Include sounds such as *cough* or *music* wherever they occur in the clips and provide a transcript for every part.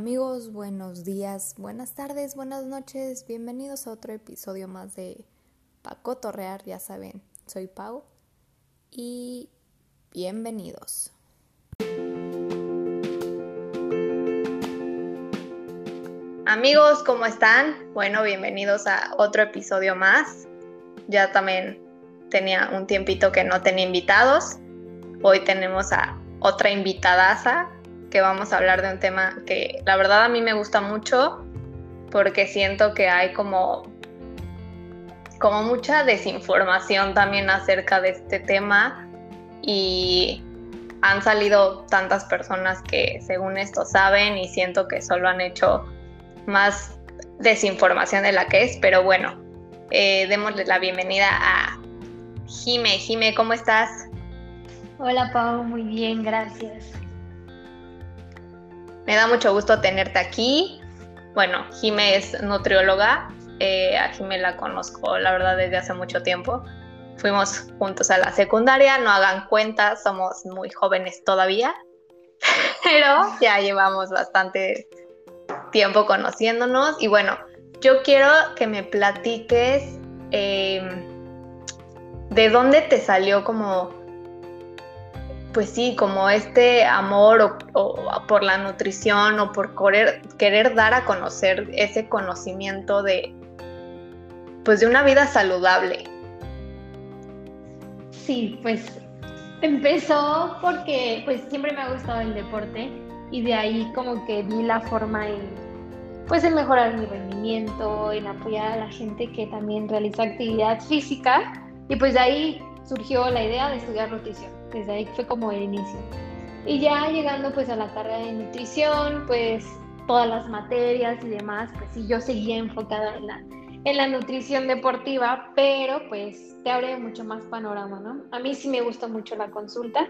Amigos, buenos días, buenas tardes, buenas noches, bienvenidos a otro episodio más de Paco Torrear, ya saben, soy Pau y bienvenidos. Amigos, ¿cómo están? Bueno, bienvenidos a otro episodio más. Ya también tenía un tiempito que no tenía invitados. Hoy tenemos a otra invitadaza que vamos a hablar de un tema que la verdad a mí me gusta mucho porque siento que hay como como mucha desinformación también acerca de este tema y han salido tantas personas que según esto saben y siento que solo han hecho más desinformación de la que es, pero bueno, eh, démosle la bienvenida a Jime. Jime, ¿cómo estás? Hola Pau, muy bien, gracias. Me da mucho gusto tenerte aquí. Bueno, Jime es nutrióloga. Eh, a Jime la conozco, la verdad, desde hace mucho tiempo. Fuimos juntos a la secundaria, no hagan cuenta, somos muy jóvenes todavía, *laughs* pero ya llevamos bastante tiempo conociéndonos. Y bueno, yo quiero que me platiques em, de dónde te salió como pues sí, como este amor o, por la nutrición o por querer, dar a conocer ese conocimiento de, pues de una vida saludable. Sí, pues empezó porque pues siempre me ha gustado el deporte y de ahí como que vi la forma en pues en mejorar mi rendimiento, en apoyar a la gente que también realiza actividad física y pues de ahí surgió la idea de estudiar nutrición desde ahí fue como el inicio. Y ya llegando pues a la carrera de nutrición, pues todas las materias y demás, pues sí, yo seguía enfocada en la, en la nutrición deportiva, pero pues te abre mucho más panorama, ¿no? A mí sí me gusta mucho la consulta,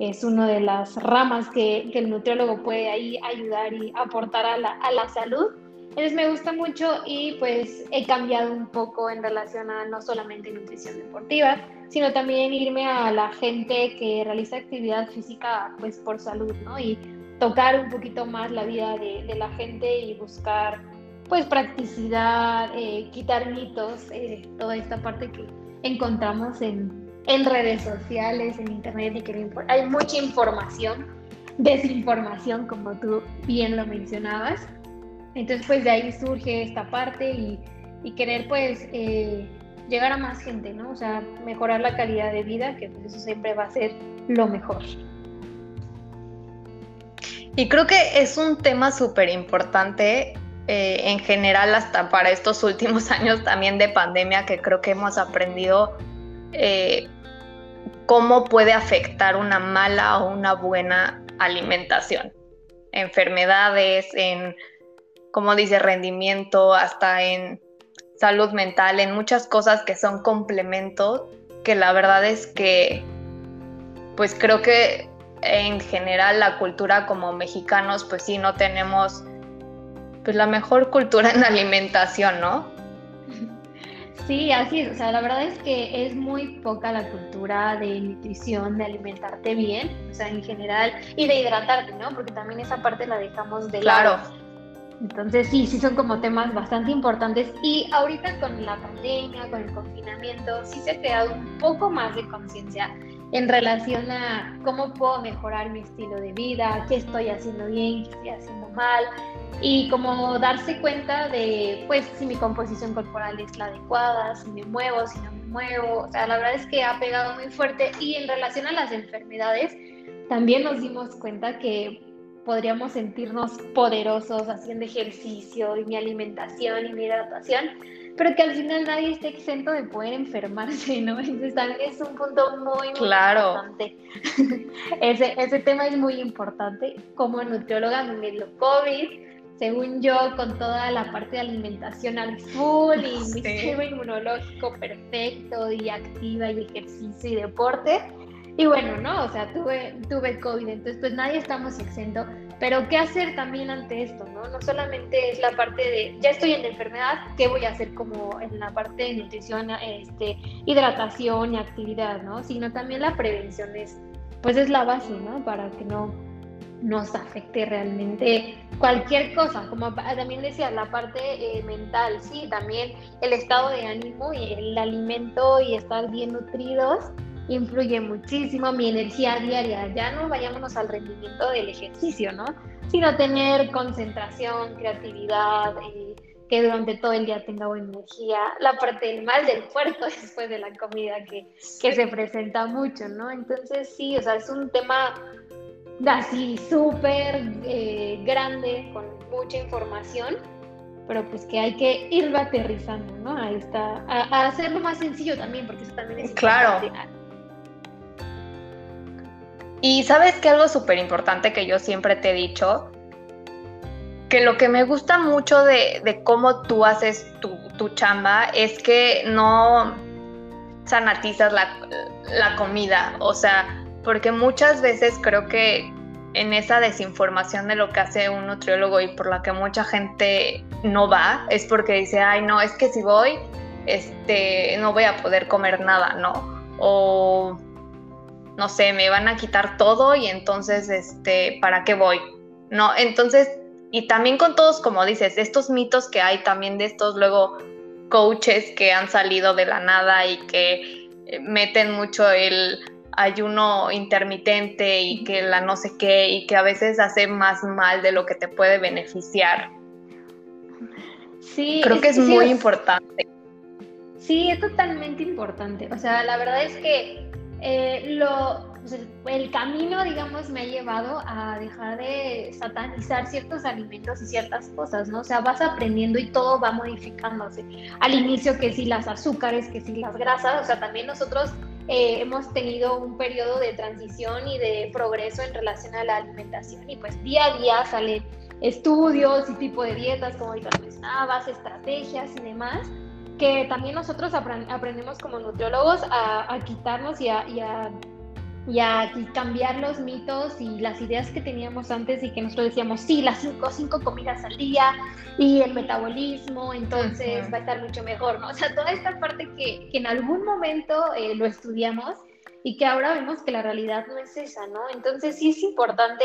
es una de las ramas que, que el nutriólogo puede ahí ayudar y aportar a la, a la salud. Entonces me gusta mucho y pues he cambiado un poco en relación a no solamente nutrición deportiva, sino también irme a la gente que realiza actividad física pues por salud, ¿no? Y tocar un poquito más la vida de, de la gente y buscar pues practicidad, eh, quitar mitos, eh, toda esta parte que encontramos en, en redes sociales, en internet y que hay mucha información, desinformación como tú bien lo mencionabas. Entonces pues de ahí surge esta parte y, y querer pues eh, llegar a más gente, ¿no? O sea, mejorar la calidad de vida, que pues eso siempre va a ser lo mejor. Y creo que es un tema súper importante eh, en general hasta para estos *laughs* últimos años también de pandemia, que creo que hemos aprendido eh, cómo puede afectar una mala o una buena alimentación. Enfermedades, en, como dice, rendimiento, hasta en salud mental, en muchas cosas que son complementos, que la verdad es que, pues creo que en general la cultura como mexicanos, pues sí, no tenemos pues la mejor cultura en *laughs* alimentación, ¿no? Sí, así es. O sea, la verdad es que es muy poca la cultura de nutrición, de alimentarte bien, o sea, en general, y de hidratarte, ¿no? Porque también esa parte la dejamos de lado. Claro. Entonces sí, sí son como temas bastante importantes. Y ahorita con la pandemia, con el confinamiento, sí se ha creado un poco más de conciencia en relación a cómo puedo mejorar mi estilo de vida, qué estoy haciendo bien, qué estoy haciendo mal. Y como darse cuenta de pues si mi composición corporal es la adecuada, si me muevo, si no me muevo, o sea, la verdad es que ha pegado muy fuerte. Y en relación a las enfermedades también nos dimos cuenta que podríamos sentirnos poderosos haciendo ejercicio y mi alimentación y mi hidratación, pero que al final nadie esté exento de poder enfermarse, ¿no? *laughs* Entonces también es un punto muy, muy claro. importante. *laughs* ese, ese tema es muy importante. Como nutrióloga me dio COVID, según yo, con toda la parte de alimentación al full y mi sistema inmunológico perfecto y activa y ejercicio y deporte y bueno, ¿no? O sea, tuve, tuve COVID, entonces pues nadie estamos exento, pero ¿qué hacer también ante esto, no? No solamente es la parte de, ya estoy en la enfermedad, ¿qué voy a hacer como en la parte de nutrición, este, hidratación y actividad, ¿no? Sino también la prevención es, pues es la base, ¿no? Para que no, nos afecte realmente cualquier cosa, como también decía, la parte eh, mental, sí, también el estado de ánimo y el alimento y estar bien nutridos influye muchísimo mi energía diaria, ya no vayámonos al rendimiento del ejercicio, ¿no? Sino tener concentración, creatividad, eh, que durante todo el día tenga buena energía, la parte del mal del puerco *laughs* después de la comida que, que se presenta mucho, ¿no? Entonces sí, o sea, es un tema así súper eh, grande, con mucha información, pero pues que hay que irlo aterrizando, ¿no? Ahí está, a, hacerlo más sencillo también, porque eso también es claro. Y sabes que algo súper importante que yo siempre te he dicho, que lo que me gusta mucho de, cómo tú haces tu, chamba es que no sanatizas la, la comida, o sea, porque muchas veces creo que en esa desinformación de lo que hace un nutriólogo y por la que mucha gente no va, es porque dice, ay, no, es que si voy, este, no voy a poder comer nada, ¿no? O, no sé, me van a quitar todo y entonces, este, ¿para qué voy? No, entonces, y también con todos, como dices, estos mitos que hay también de estos luego coaches que han salido de la nada y que eh, meten mucho el ayuno intermitente y que la no sé qué y que a veces hace más mal de lo que te puede beneficiar. Sí, creo que es, muy importante. Sí, es totalmente importante. O sea, la verdad es que eh, lo, el camino, digamos, me ha llevado a dejar de satanizar ciertos alimentos y ciertas cosas, ¿no? O sea, vas aprendiendo y todo va modificándose. Al inicio que si las azúcares, que si las grasas, o sea, también nosotros eh, hemos tenido un periodo de transición y de progreso en relación a la alimentación y pues día a día salen estudios y tipo de dietas, como ahorita mencionabas, estrategias y demás, que también nosotros aprendemos como nutriólogos a, quitarnos y a y a cambiar los mitos y las ideas que teníamos antes y que nosotros decíamos, sí, las cinco, cinco comidas al día y el metabolismo, entonces va a estar mucho mejor, ¿no? O sea, toda esta parte que, que en algún momento eh, lo estudiamos y que ahora vemos que la realidad no es esa, ¿no? Entonces sí es importante,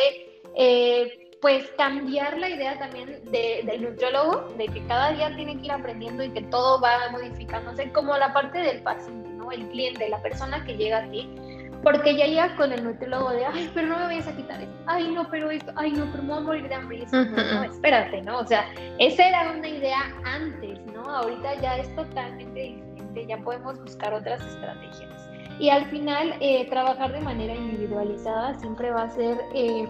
eh, pues, cambiar la idea también del nutriólogo, de que cada día tiene que ir aprendiendo y que todo va modificándose, como la parte del paciente, ¿no? El cliente, la persona que llega a ti porque ya llega con el nutriólogo de, ay, pero no me vayas a quitar esto, ay, no, pero esto, ay, no, pero me voy a morir de hambre. Y eso, no, espérate, ¿no? O sea, esa era una idea antes, ¿no? Ahorita ya es totalmente diferente, ya podemos buscar otras estrategias. Y al final, eh, trabajar de manera individualizada siempre va a ser, eh,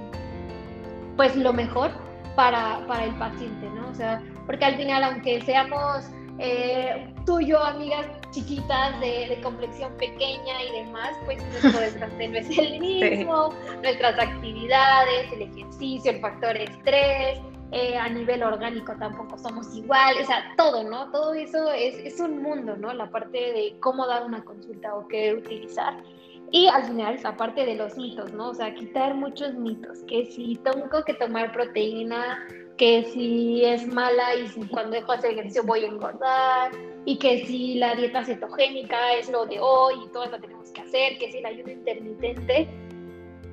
pues, lo mejor para, para el paciente, ¿no? O sea, porque al final, aunque seamos eh, tú y yo, amigas chiquitas de, complexión pequeña y demás, pues nuestro *laughs* desgaste no es el mismo, nuestras actividades, el ejercicio, el factor estrés, eh, a nivel orgánico tampoco somos iguales, o sea, todo, ¿no? Todo eso es, es, un mundo, ¿no? La parte de cómo dar una consulta o qué utilizar. Y al final, la parte de los mitos, ¿no? O sea, quitar muchos mitos, que si tengo que tomar proteína que si es mala y si cuando dejo hacer ejercicio voy a engordar, y que si la dieta cetogénica es lo de hoy y todas la tenemos que hacer, que si el ayuno intermitente,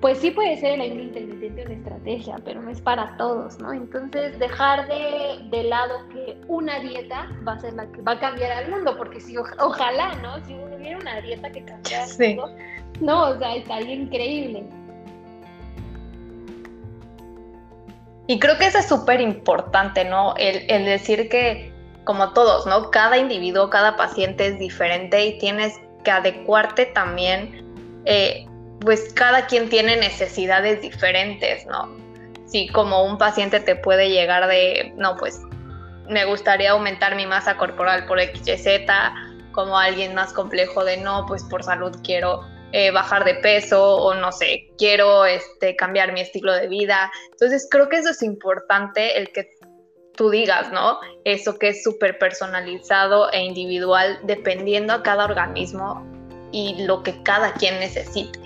pues sí puede ser el ayuno intermitente una estrategia, pero no es para todos, ¿no? Entonces dejar de, de lado que una dieta va a ser la que va a cambiar al mundo, porque si ojalá, ¿no? Si hubiera una dieta que cambiara sí. No, o sea, estaría increíble Y creo que eso es súper importante, ¿no? El, decir que, como todos, ¿no? Cada individuo, cada paciente es diferente y tienes que adecuarte también, eh, pues cada quien tiene necesidades diferentes, ¿no? Si como un paciente te puede llegar de, no, pues me gustaría aumentar mi masa corporal por XYZ, como alguien más complejo de, no, pues por salud quiero eh, bajar de peso o no sé, quiero este, cambiar mi estilo de vida. Entonces creo que eso es importante, el que tú digas, ¿no? Eso que es súper personalizado e individual dependiendo a cada organismo y lo que cada quien necesite.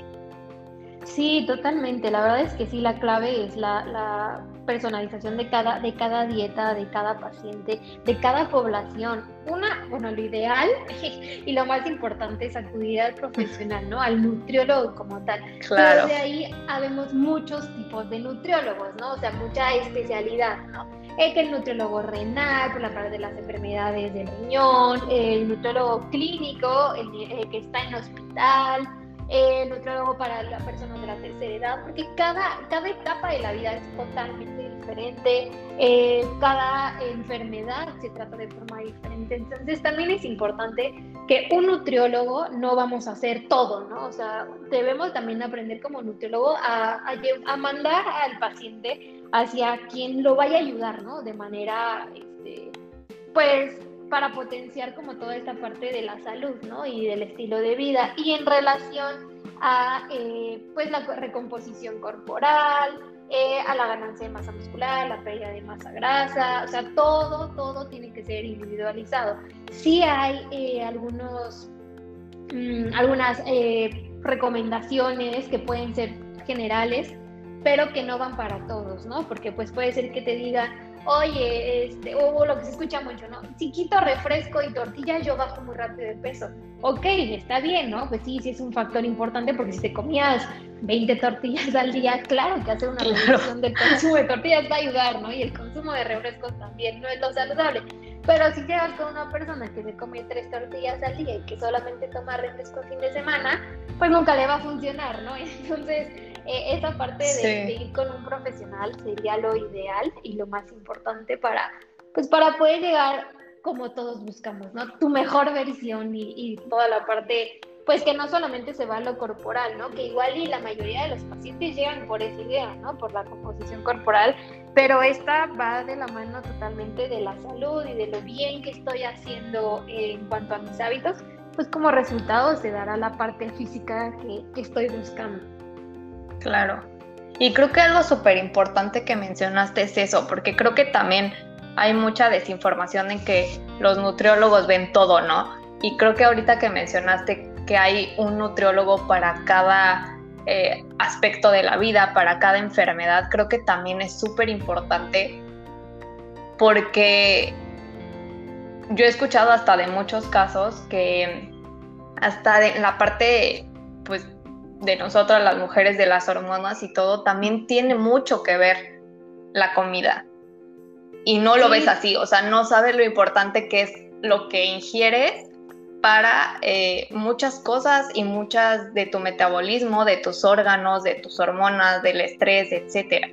Sí, totalmente. La verdad es que sí, la clave es la, personalización de cada, de cada dieta, de cada paciente, de cada población. Una, bueno, lo ideal *laughs* y lo más importante es acudir al profesional, ¿no? Al nutriólogo como tal. Claro. Pero de ahí habemos muchos tipos de nutriólogos, ¿no? O sea, mucha especialidad, ¿no? El que el nutriólogo renal, por la parte de las enfermedades del riñón, el nutriólogo clínico, el que está en hospital, el nutriólogo para las personas de la tercera edad, porque cada, cada etapa de la vida es totalmente diferente, eh, cada enfermedad se trata de forma diferente, entonces también es importante que un nutriólogo no vamos a hacer todo, ¿no? O sea, debemos también aprender como nutriólogo a, a, mandar al paciente hacia quien lo vaya a ayudar, ¿no? De manera, este, pues, para potenciar como toda esta parte de la salud, ¿no? Y del estilo de vida. Y en relación a, eh, pues, la recomposición corporal, eh, a la ganancia de masa muscular, la pérdida de masa grasa, o sea, todo, todo tiene que ser individualizado. Sí hay eh, algunos, mm, algunas recomendaciones que pueden ser generales, pero que no van para todos, ¿no? Porque pues puede ser que te diga, oye, este, o lo que se escucha mucho, ¿no? Si quito refresco y tortillas, yo bajo muy rápido de peso. Ok, está bien, ¿no? Pues sí, sí es un factor importante porque si te comías 20 tortillas al día, claro que hacer una reducción del consumo de tortillas va a ayudar, ¿no? Y el consumo de refrescos también no es lo saludable. Pero si llegas con una persona que se come tres tortillas al día y que solamente toma refresco fin de semana, pues nunca le va a funcionar, ¿no? *laughs* Entonces, eh, esa parte de, ir con un profesional sería lo ideal y lo más importante para, pues para poder llegar como todos buscamos, ¿no? Tu mejor versión y, y toda la parte, pues que no solamente se va a lo corporal, ¿no? Que igual y la mayoría de los pacientes llegan por esa idea, ¿no? Por la composición corporal, pero esta va de la mano totalmente de la salud y de lo bien que estoy haciendo en cuanto a mis hábitos, pues como resultado se dará la parte física que, que estoy buscando. Claro. Y creo que algo súper importante que mencionaste es eso, porque creo que también hay mucha desinformación en que los nutriólogos ven todo, ¿no? Y creo que ahorita que mencionaste que hay un nutriólogo para cada eh, aspecto de la vida, para cada enfermedad, creo que también es súper importante porque yo he escuchado hasta de muchos casos que hasta en la parte pues de nosotras las mujeres, de las hormonas y todo, también tiene mucho que ver la comida. Y no lo ves así, o sea, no sabes lo importante que es lo que ingieres para eh, muchas cosas y muchas de tu metabolismo, de tus órganos, de tus hormonas, del estrés, etcétera.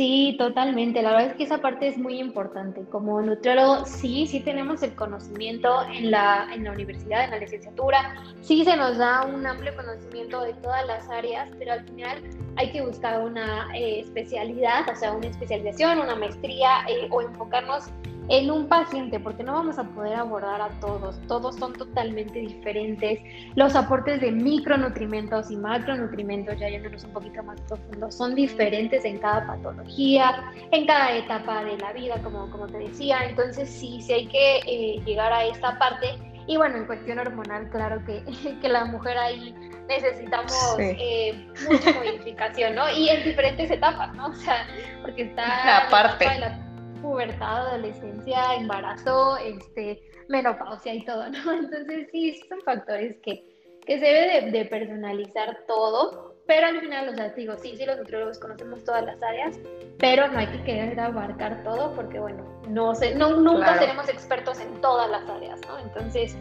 Sí, totalmente. La verdad es que esa parte es muy importante. Como nutriólogo, sí, sí tenemos el conocimiento en la, en la universidad, en la licenciatura. Sí se nos da un amplio conocimiento de todas las áreas, pero al final hay que buscar una eh, especialidad, o sea, una especialización, una maestría eh, o enfocarnos en un paciente, porque no vamos a poder abordar a todos, todos son totalmente diferentes. Los aportes de micronutrimentos y macronutrimentos, ya yéndonos un poquito más profundo, son diferentes en cada patología, en cada etapa de la vida, como, como te decía. Entonces, sí, sí hay que eh, llegar a esta parte. Y bueno, en cuestión hormonal, claro que, *laughs* que la mujer ahí necesitamos eh, mucha modificación, ¿no? Y en diferentes etapas, ¿no? O sea, porque está... *laughs* Aparte pubertad, adolescencia, embarazo, este, menopausia y todo, *laughs* ¿no? Entonces sí, son factores que, que se debe de, personalizar todo, pero al final, o sea, digo, sí, sí, los nutriólogos conocemos todas las áreas, pero no hay que querer abarcar todo porque, bueno, no sé, no, nunca seremos expertos en todas las áreas, ¿no? Entonces,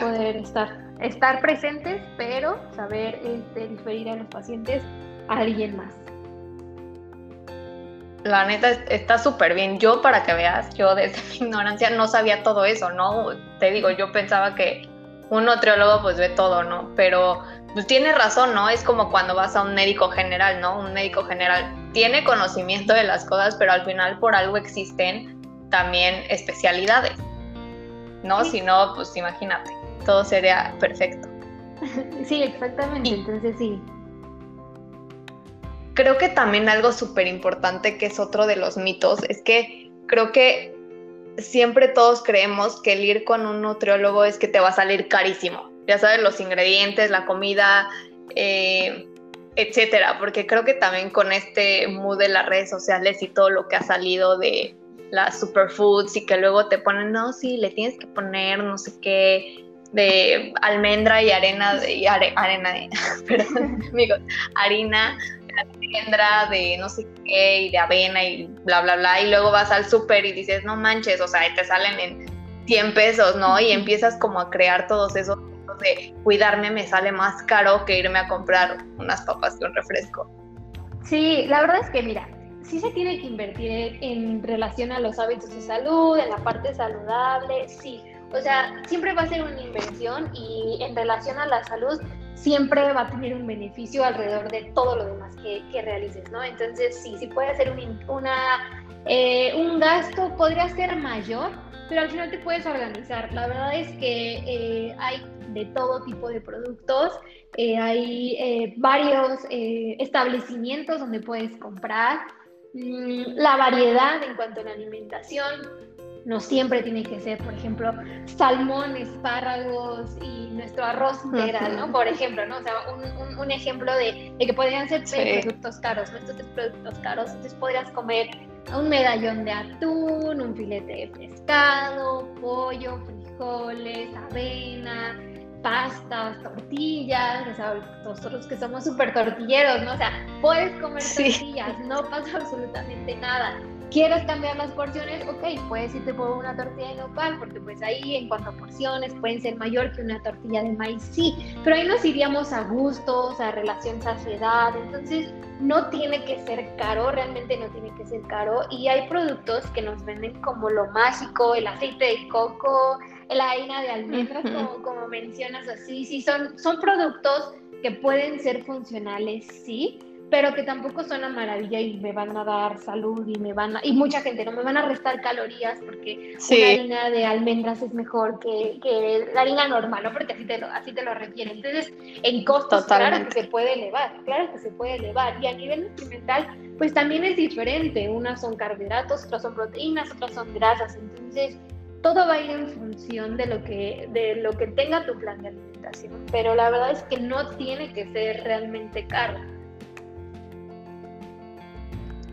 poder estar, estar presentes, pero saber este, diferir a los pacientes a alguien más la neta está súper bien. Yo, para que veas, yo desde mi ignorancia no sabía todo eso, ¿no? Te digo, yo pensaba que un nutriólogo pues ve todo, ¿no? Pero pues tiene razón, ¿no? Es como cuando vas a un médico general, ¿no? Un médico general tiene conocimiento de las cosas, pero al final por algo existen también especialidades, ¿no? Si no, pues imagínate, todo sería perfecto. *laughs* Sí, exactamente, entonces sí creo que también algo súper importante que es otro de los mitos es que creo que siempre todos creemos que el ir con un nutriólogo es que te va a salir carísimo. Ya sabes, los ingredientes, la comida, eh, etcétera, porque creo que también con este mood de las redes sociales y todo lo que ha salido de las superfoods y que luego te ponen, no, sí, le tienes que poner no sé qué, de almendra y arena, de, arena, de, *laughs* perdón, *laughs* amigos, harina, de almendra, de no sé qué, y de avena y bla, bla, bla, y luego vas al súper y dices, no manches, o sea, te salen en 100 pesos, ¿no? Y empiezas como a crear todos esos de cuidarme me sale más caro que irme a comprar unas papas y un refresco. Sí, la verdad es que mira, sí se tiene que invertir en relación a los hábitos de salud, en la parte saludable, sí. O sea, siempre va a ser una inversión y en relación a la salud siempre va a tener un beneficio alrededor de todo lo demás que, realices, ¿no? Entonces, sí, sí puede ser un, una, eh, un gasto, podría ser mayor, pero al final te puedes organizar. La verdad es que eh, hay de todo tipo de productos, eh, hay varios establecimientos donde puedes comprar. Mm, la variedad en cuanto a la alimentación. No siempre tiene que ser, por ejemplo, salmón, espárragos y nuestro arroz integral, ¿no? Por ejemplo, ¿no? O sea, un, un, ejemplo de, de, que podrían ser productos caros, ¿no? Estos productos caros. Entonces podrías comer un medallón de atún, un filete de pescado, pollo, frijoles, avena, pastas, tortillas, o sea, nosotros que somos súper tortilleros, ¿no? O sea, puedes comer tortillas, no pasa absolutamente nada. ¿Quieres cambiar las porciones? Ok, puedes irte por una tortilla de nopal, porque pues ahí en cuanto a porciones pueden ser mayor que una tortilla de maíz, sí, pero ahí nos iríamos a gustos, a relación saciedad, entonces no tiene que ser caro, realmente no tiene que ser caro, y hay productos que nos venden como lo mágico, el aceite de coco, la harina de almendras, como, como, mencionas así, sí, son, son productos que pueden ser funcionales, sí, pero que tampoco son una maravilla y me van a dar salud y me van a, y mucha gente no me van a restar calorías porque la harina de almendras es mejor que, que, la harina normal, ¿no? Porque así te lo, así te lo requiere. Entonces, en costos, claro que se puede elevar, claro que se puede elevar. Y a nivel nutrimental, pues también es diferente. Unas son carbohidratos, otras son proteínas, otras son grasas. Entonces, todo va a ir en función de lo que, de lo que tenga tu plan de alimentación, pero la verdad es que no tiene que ser realmente caro.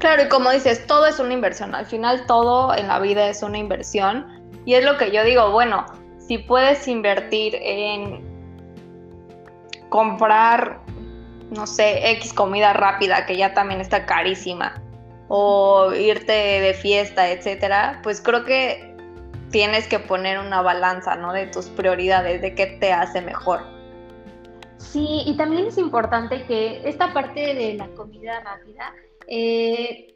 Claro, y como dices, todo es una inversión. Al final todo en la vida es una inversión. Y es lo que yo digo, bueno, si puedes invertir en comprar, no sé, X comida rápida, que ya también está carísima, o irte de fiesta, etcétera, pues creo que tienes que poner una balanza, ¿no? De tus prioridades, de qué te hace mejor. Sí, y también es importante que esta parte de la comida rápida eh,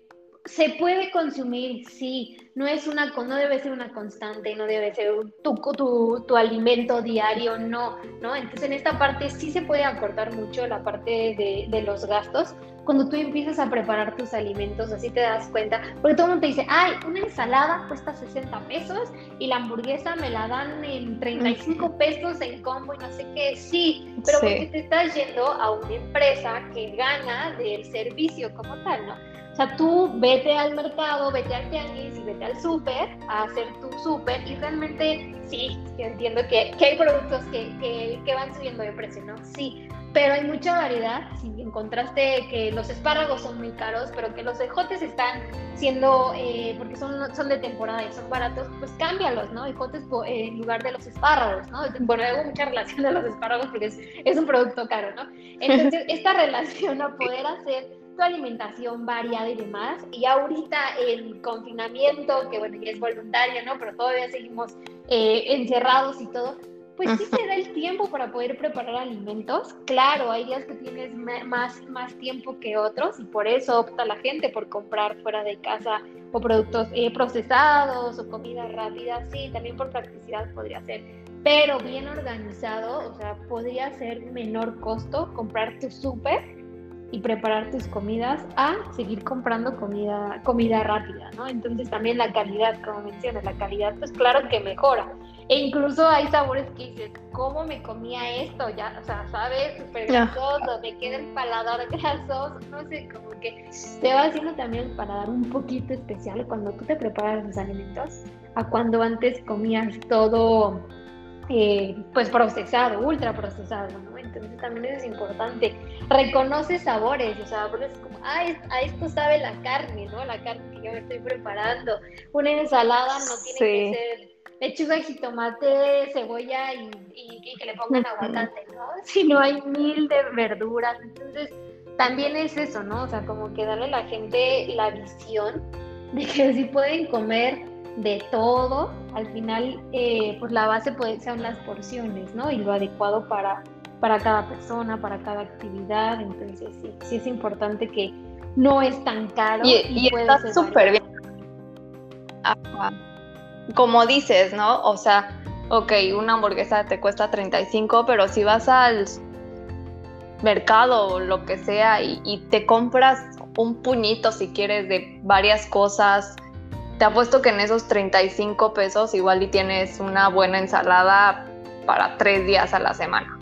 se puede consumir, sí, no es una, no debe ser una constante, no debe ser tu, tu, tu, alimento diario, no, ¿no? Entonces en esta parte sí se puede acortar mucho la parte de, de, los gastos. Cuando tú empiezas a preparar tus alimentos, así te das cuenta, porque todo el mundo te dice, ay, una ensalada cuesta 60 pesos y la hamburguesa me la dan en 35 pesos en combo y no sé qué, sí, pero porque te estás yendo a una empresa que gana del servicio como tal, ¿no? O sea, tú vete al mercado, vete al tianguis y vete al súper a hacer tu súper y realmente sí, yo entiendo que, que hay productos que, que, que, van subiendo de precio, ¿no? Sí, pero hay mucha variedad. Si encontraste que los espárragos son muy caros, pero que los ejotes están siendo, eh, porque son, son de temporada y son baratos, pues cámbialos, ¿no? Ejotes en lugar de los espárragos, ¿no? Bueno, hago mucha relación de los espárragos porque es, es un producto caro, ¿no? Entonces, esta *laughs* relación a poder hacer tu alimentación variada y demás. Y ahorita el confinamiento, que bueno, ya es voluntario, ¿no? Pero todavía seguimos eh, encerrados y todo. Pues sí se da el tiempo para poder preparar alimentos. Claro, hay días que tienes más, más tiempo que otros y por eso opta la gente por comprar fuera de casa o productos eh, procesados o comida rápida. Sí, también por practicidad podría ser. Pero bien organizado, o sea, podría ser menor costo comprar tu súper y preparar tus comidas a seguir comprando comida, comida rápida, ¿no? Entonces también la calidad, como mencionas, la calidad pues claro que mejora. E incluso hay sabores que dices, ¿cómo me comía esto? Ya, o sea, ¿sabes? Súper grasoso, me queda el paladar *laughs* grasoso, no sé, como que te va haciendo también el paladar un poquito especial cuando tú te preparas los alimentos, a cuando antes comías todo eh, pues procesado, ultra procesado, ¿no? Entonces también es importante. Reconoce sabores, o sea, es como, ah, a esto sabe la carne, ¿no? La carne que yo me estoy preparando. Una ensalada no tiene que ser lechuga, jitomate, cebolla y, y, que le pongan aguacate, ¿no? *laughs* Si no hay mil de verduras, entonces también es eso, ¿no? O sea, como que darle a la gente la visión de que si pueden comer de todo, al final, eh, pues la base puede ser las porciones, ¿no? Y lo adecuado para, para cada persona, para cada actividad. Entonces, sí, sí es importante que no es tan caro. Y, está súper bien. Como dices, ¿no? O sea, ok, una hamburguesa te cuesta 35, pero si vas al mercado o lo que sea y, y te compras un puñito si quieres de varias cosas, te apuesto que en esos 35 pesos igual y tienes una buena ensalada para tres días a la semana.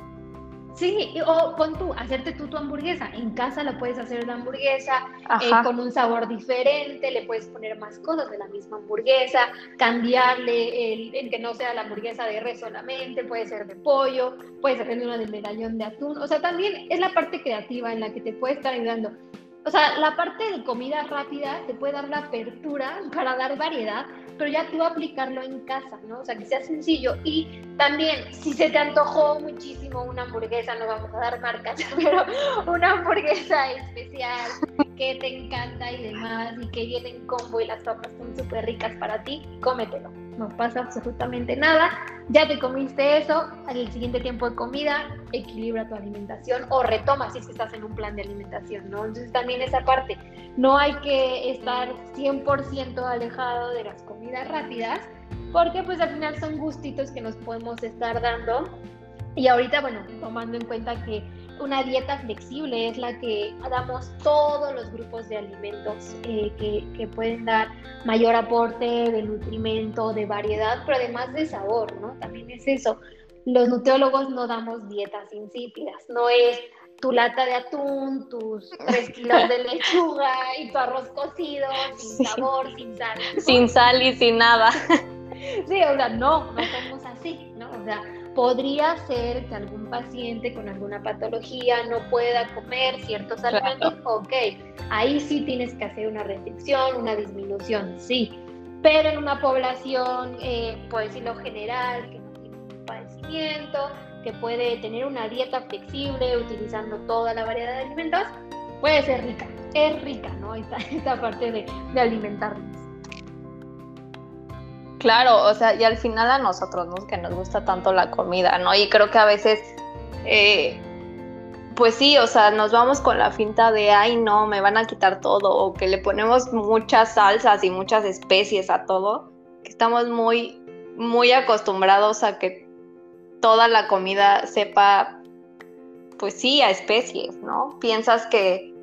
Sí, o pon tú, hacerte tú tu hamburguesa. En casa la puedes hacer la hamburguesa eh, con un sabor diferente, le puedes poner más cosas de la misma hamburguesa, cambiarle el, el, que no sea la hamburguesa de res solamente, puede ser de pollo, puede ser de una de medallón de atún. O sea, también es la parte creativa en la que te puede estar ayudando o sea, la parte de comida rápida te puede dar la apertura para dar variedad, pero ya tú aplicarlo en casa, ¿no? O sea, que sea sencillo. Y también, si se te antojó muchísimo una hamburguesa, no vamos a dar marcas, *laughs* pero una hamburguesa especial que te encanta y demás, y que viene en combo y las papas son súper ricas para ti, cómetelo. No pasa absolutamente nada. Ya te comiste eso, al siguiente tiempo de comida, equilibra tu alimentación o retoma si es que estás en un plan de alimentación, ¿no? Entonces también esa parte, no hay que estar 100% alejado de las comidas rápidas, porque pues al final son gustitos que nos podemos estar dando. Y ahorita, bueno, tomando en cuenta que una dieta flexible es la que damos todos los grupos de alimentos eh, que, que, pueden dar mayor aporte de nutrimento, de variedad, pero además de sabor, ¿no? También es eso. Los nutriólogos no damos dietas insípidas, no es tu lata de atún, tus tres kilos de lechuga y tu arroz cocido, sin *laughs* sabor, sin sal. Sin sal y sin nada. Sí, o sea, no, no somos así, ¿no? O sea, podría ser que algún paciente con alguna patología no pueda comer ciertos alimentos, ok, ahí sí tienes que hacer una restricción, una disminución, sí, pero en una población, eh, por decirlo general, que no tiene un padecimiento, que puede tener una dieta flexible utilizando toda la variedad de alimentos, puede ser rica, es rica, ¿no? *laughs* Esta, esta parte de, de alimentarnos. Claro, o sea, y al final a nosotros, ¿no? Que nos gusta tanto la comida, ¿no? Y creo que a veces, eh, pues sí, o sea, nos vamos con la finta de, ay, no, me van a quitar todo, o que le ponemos muchas salsas y muchas especies a todo, estamos muy, muy acostumbrados a que toda la comida sepa, pues sí, a especies, ¿no? Piensas que,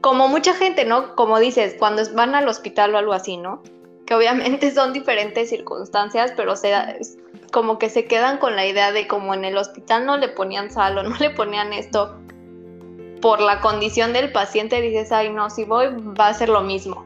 como mucha gente, ¿no? Como dices, cuando van al hospital o algo así, ¿no? Que obviamente *laughs* son diferentes circunstancias, pero se, como que se quedan con la idea de como en el hospital no le ponían sal o no le ponían esto por la condición del paciente, dices, ay no, si voy va a ser lo mismo.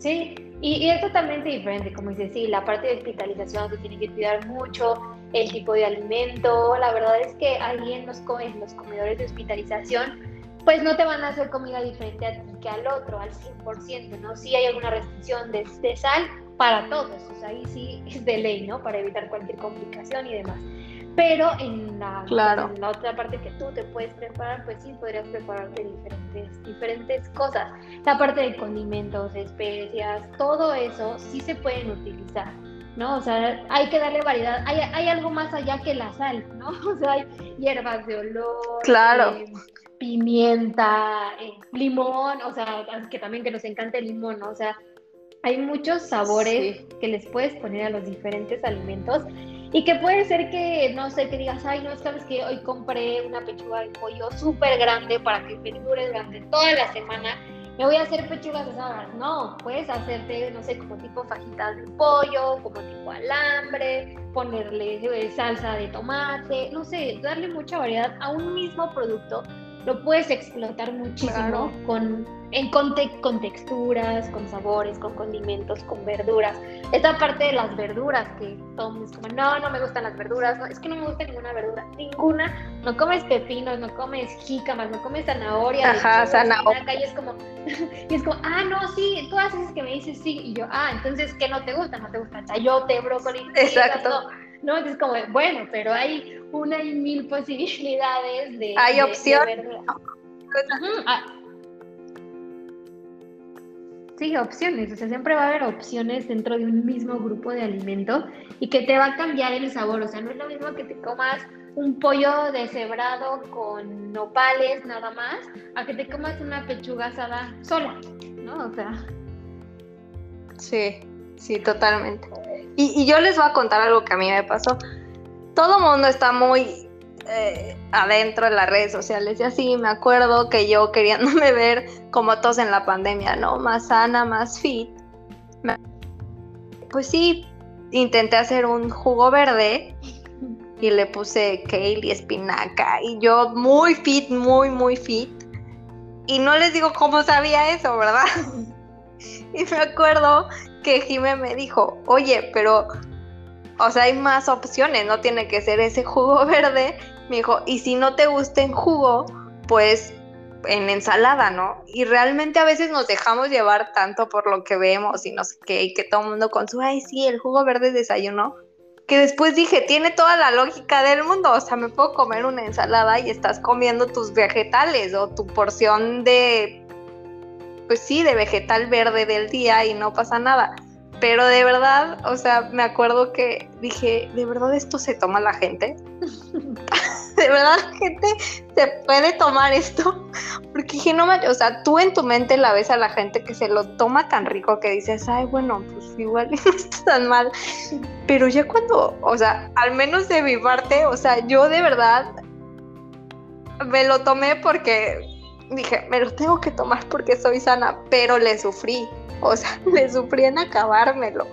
Sí, y, es totalmente diferente, como dices, sí, la parte de hospitalización se tiene que cuidar mucho, el tipo de alimento, la verdad es que ahí en los, en los comedores de hospitalización pues no te van a hacer comida diferente a ti que al otro, al 100%, ¿no? Sí hay alguna restricción de, sal para todos, o sea, ahí sí es de ley, ¿no? Para evitar cualquier complicación y demás. Pero en la, en la otra parte que tú te puedes preparar, pues sí podrías prepararte diferentes, diferentes cosas. La parte de condimentos, especias, todo eso sí se pueden utilizar. ¿no? O sea, hay que darle variedad. Hay, hay, algo más allá que la sal, ¿no? *laughs* O sea, hay hierbas de olor. Claro. Eh, pimienta, eh, limón, o sea, que también que nos encanta el limón, ¿no? O sea, hay muchos sabores que les puedes poner a los diferentes alimentos y que puede ser que, no sé, que digas, ay, no, sabes que hoy compré una pechuga de pollo súper grande para que me dure durante toda la semana. Me voy a hacer pechugas asadas. No, puedes hacerte, no sé, como tipo fajitas de pollo, como tipo alambre, ponerle eh, salsa de tomate, no sé, darle mucha variedad a un mismo producto lo puedes explotar muchísimo con, en, con, con texturas, con sabores, con condimentos, con verduras. Esta parte de las verduras que todo mundo es como, no, no me gustan las verduras, no, es que no me gusta ninguna verdura, ninguna. No comes pepinos, no comes jícamas, no comes zanahoria. Ajá, zanahoria. Y es como, *laughs* y es como, ah, no, sí, todas esas que me dices sí. Y yo, ah, entonces, ¿qué no te gusta? No te gusta chayote, brócoli. Exacto. No, es como, bueno, pero hay una y mil posibilidades de. Hay opciones. Ah. Sí, opciones. O sea, siempre va a haber opciones dentro de un mismo grupo de alimentos y que te va a cambiar el sabor. O sea, no es lo mismo que te comas un pollo deshebrado con nopales nada más, a que te comas una pechuga asada sola, ¿no? O sea. Sí, sí, totalmente. Y, yo les voy a contar algo que a mí me pasó. Todo mundo está muy eh, adentro de las redes sociales y así me acuerdo que yo queriéndome *laughs* ver como todos en la pandemia, ¿no? Más sana, más fit. Pues sí, intenté hacer un jugo verde y le puse kale y espinaca y yo muy fit, muy, muy fit. Y no les digo cómo sabía eso, ¿verdad? *laughs* y me acuerdo que Jime me dijo, oye, pero, o sea, hay más opciones, no tiene que ser ese jugo *laughs* verde. Me dijo, y si no te gusta en jugo, pues en ensalada, ¿no? Y realmente a veces nos dejamos llevar tanto por lo que vemos y no sé qué, y que todo el mundo consume, ay, sí, el jugo verde es desayuno, que después dije, tiene toda la lógica del mundo, o sea, me puedo comer una ensalada y estás comiendo tus vegetales o tu porción de pues sí, de vegetal verde del día y no pasa nada. Pero de verdad, o sea, me acuerdo que dije, ¿de verdad esto se toma la gente? *laughs* ¿De verdad la gente se puede tomar esto? *laughs* Porque dije, no, o sea, tú en tu mente la ves a la gente que se lo toma tan rico que dices, ay, bueno, pues igual *laughs* no está tan mal. Pero ya cuando, o sea, al menos de mi parte, o sea, yo de verdad me lo tomé porque dije, me lo tengo que tomar porque soy sana, pero le sufrí, o sea, *laughs* le sufrí en acabármelo.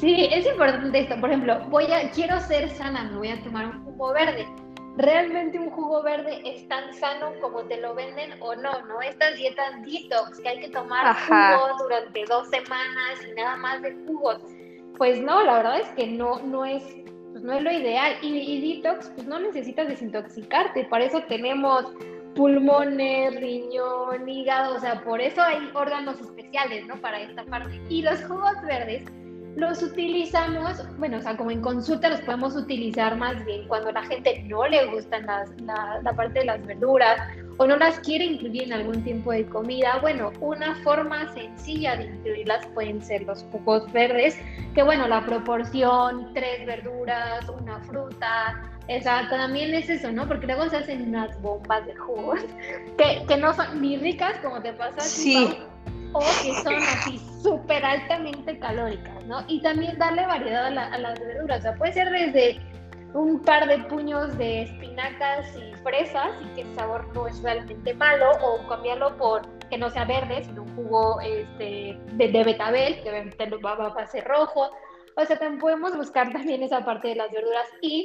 Sí, es importante esto. Por ejemplo, voy a, quiero ser sana, me voy a tomar un jugo verde. ¿Realmente un jugo verde es tan sano como te lo venden o no? ¿No? Estas dietas detox que hay que tomar jugo durante dos semanas y nada más de jugos. Pues no, la verdad es que no, no es pues no es lo ideal. Y, y, detox, pues no necesitas desintoxicarte. Para eso tenemos pulmones, riñón, hígado, o sea, por eso hay órganos especiales, ¿no? Para esta parte. Y los jugos verdes los utilizamos, bueno, o sea, como en consulta los podemos utilizar más bien cuando la gente no le gustan las, la, la parte de las verduras o no las quiere incluir en algún tiempo de comida. Bueno, una forma sencilla de incluirlas pueden ser los jugos verdes, que bueno, la proporción, tres verduras, una fruta, Exacto, también es eso, ¿no? Porque luego se hacen unas bombas de jugos *laughs* que, que no son ni ricas como te pasa sí. o que son así súper altamente calóricas, ¿no? Y también darle variedad a, a, las verduras, o sea, puede ser desde un par de puños de espinacas y fresas y que el sabor no es realmente malo, o cambiarlo por que no sea verde, sino un jugo este, de, de betabel, que va, va a ser rojo. O sea, también podemos buscar también esa parte de las verduras y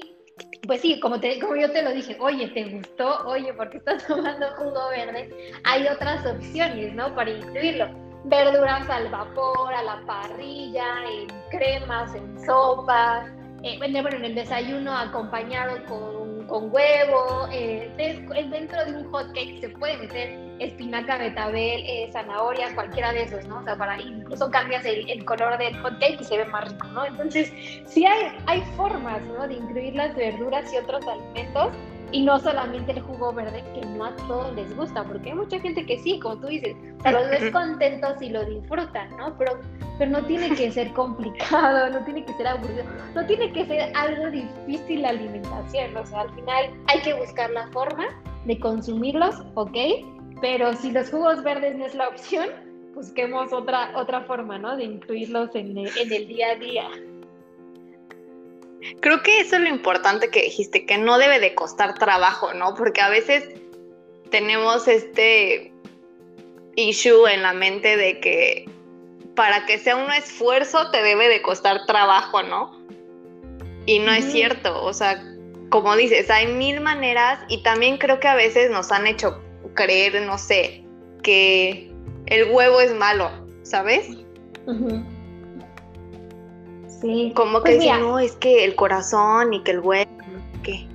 pues sí, como, te, como yo te lo dije, oye, ¿te gustó? Oye, ¿por qué estás *laughs* tomando jugo verde? Hay otras opciones, ¿no? Para incluirlo. Verduras al vapor, a la parrilla, en cremas, en sopas, eh, bueno, en el desayuno acompañado con, con huevo, eh, dentro de un hot cake se puede meter espinaca, betabel, eh, zanahoria, cualquiera de esos, ¿no? O sea, para incluso cambias el, el, color del hot cake y se ve más rico, ¿no? Entonces, sí hay, hay formas, ¿no? De incluir las verduras y otros alimentos y no solamente el jugo verde que no a todos les gusta, porque hay mucha gente que sí, como tú dices, los ves contentos y lo disfrutan, ¿no? Pero pero no tiene que ser complicado, no tiene que ser aburrido, no tiene que ser algo difícil la alimentación, o sea, al final hay que buscar la forma de consumirlos, ¿ok? Pero si los jugos verdes no es la opción, busquemos otra, otra forma, ¿no? De incluirlos en el, en el día a día. Creo que eso es lo importante que dijiste, que no debe de costar trabajo, ¿no? Porque a veces tenemos este issue en la mente de que para que sea un esfuerzo te debe de costar trabajo, ¿no? Y no es cierto, o sea, como dices, hay mil maneras y también creo que a veces nos han hecho creer, no sé, que el huevo es malo, ¿sabes? Sí. Como que pues no, es que el corazón y que el huevo, ¿qué?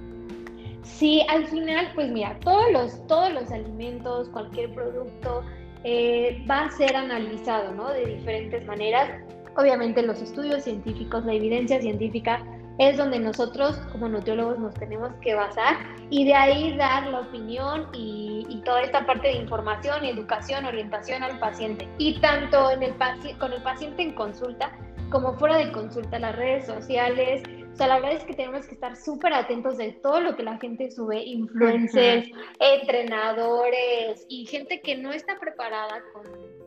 Sí, al final, pues mira, todos los, todos los alimentos, cualquier producto, eh, va a ser analizado, ¿no? De diferentes maneras. Obviamente los estudios científicos, la evidencia científica es donde nosotros como nutriólogos nos tenemos que basar y de ahí dar la opinión y, toda esta parte de información, educación, orientación al paciente. Y tanto en el con el paciente en consulta como fuera de consulta, las redes sociales. O sea, la verdad es que tenemos que estar súper atentos de todo lo que la gente sube, influencers, entrenadores y gente que no está preparada con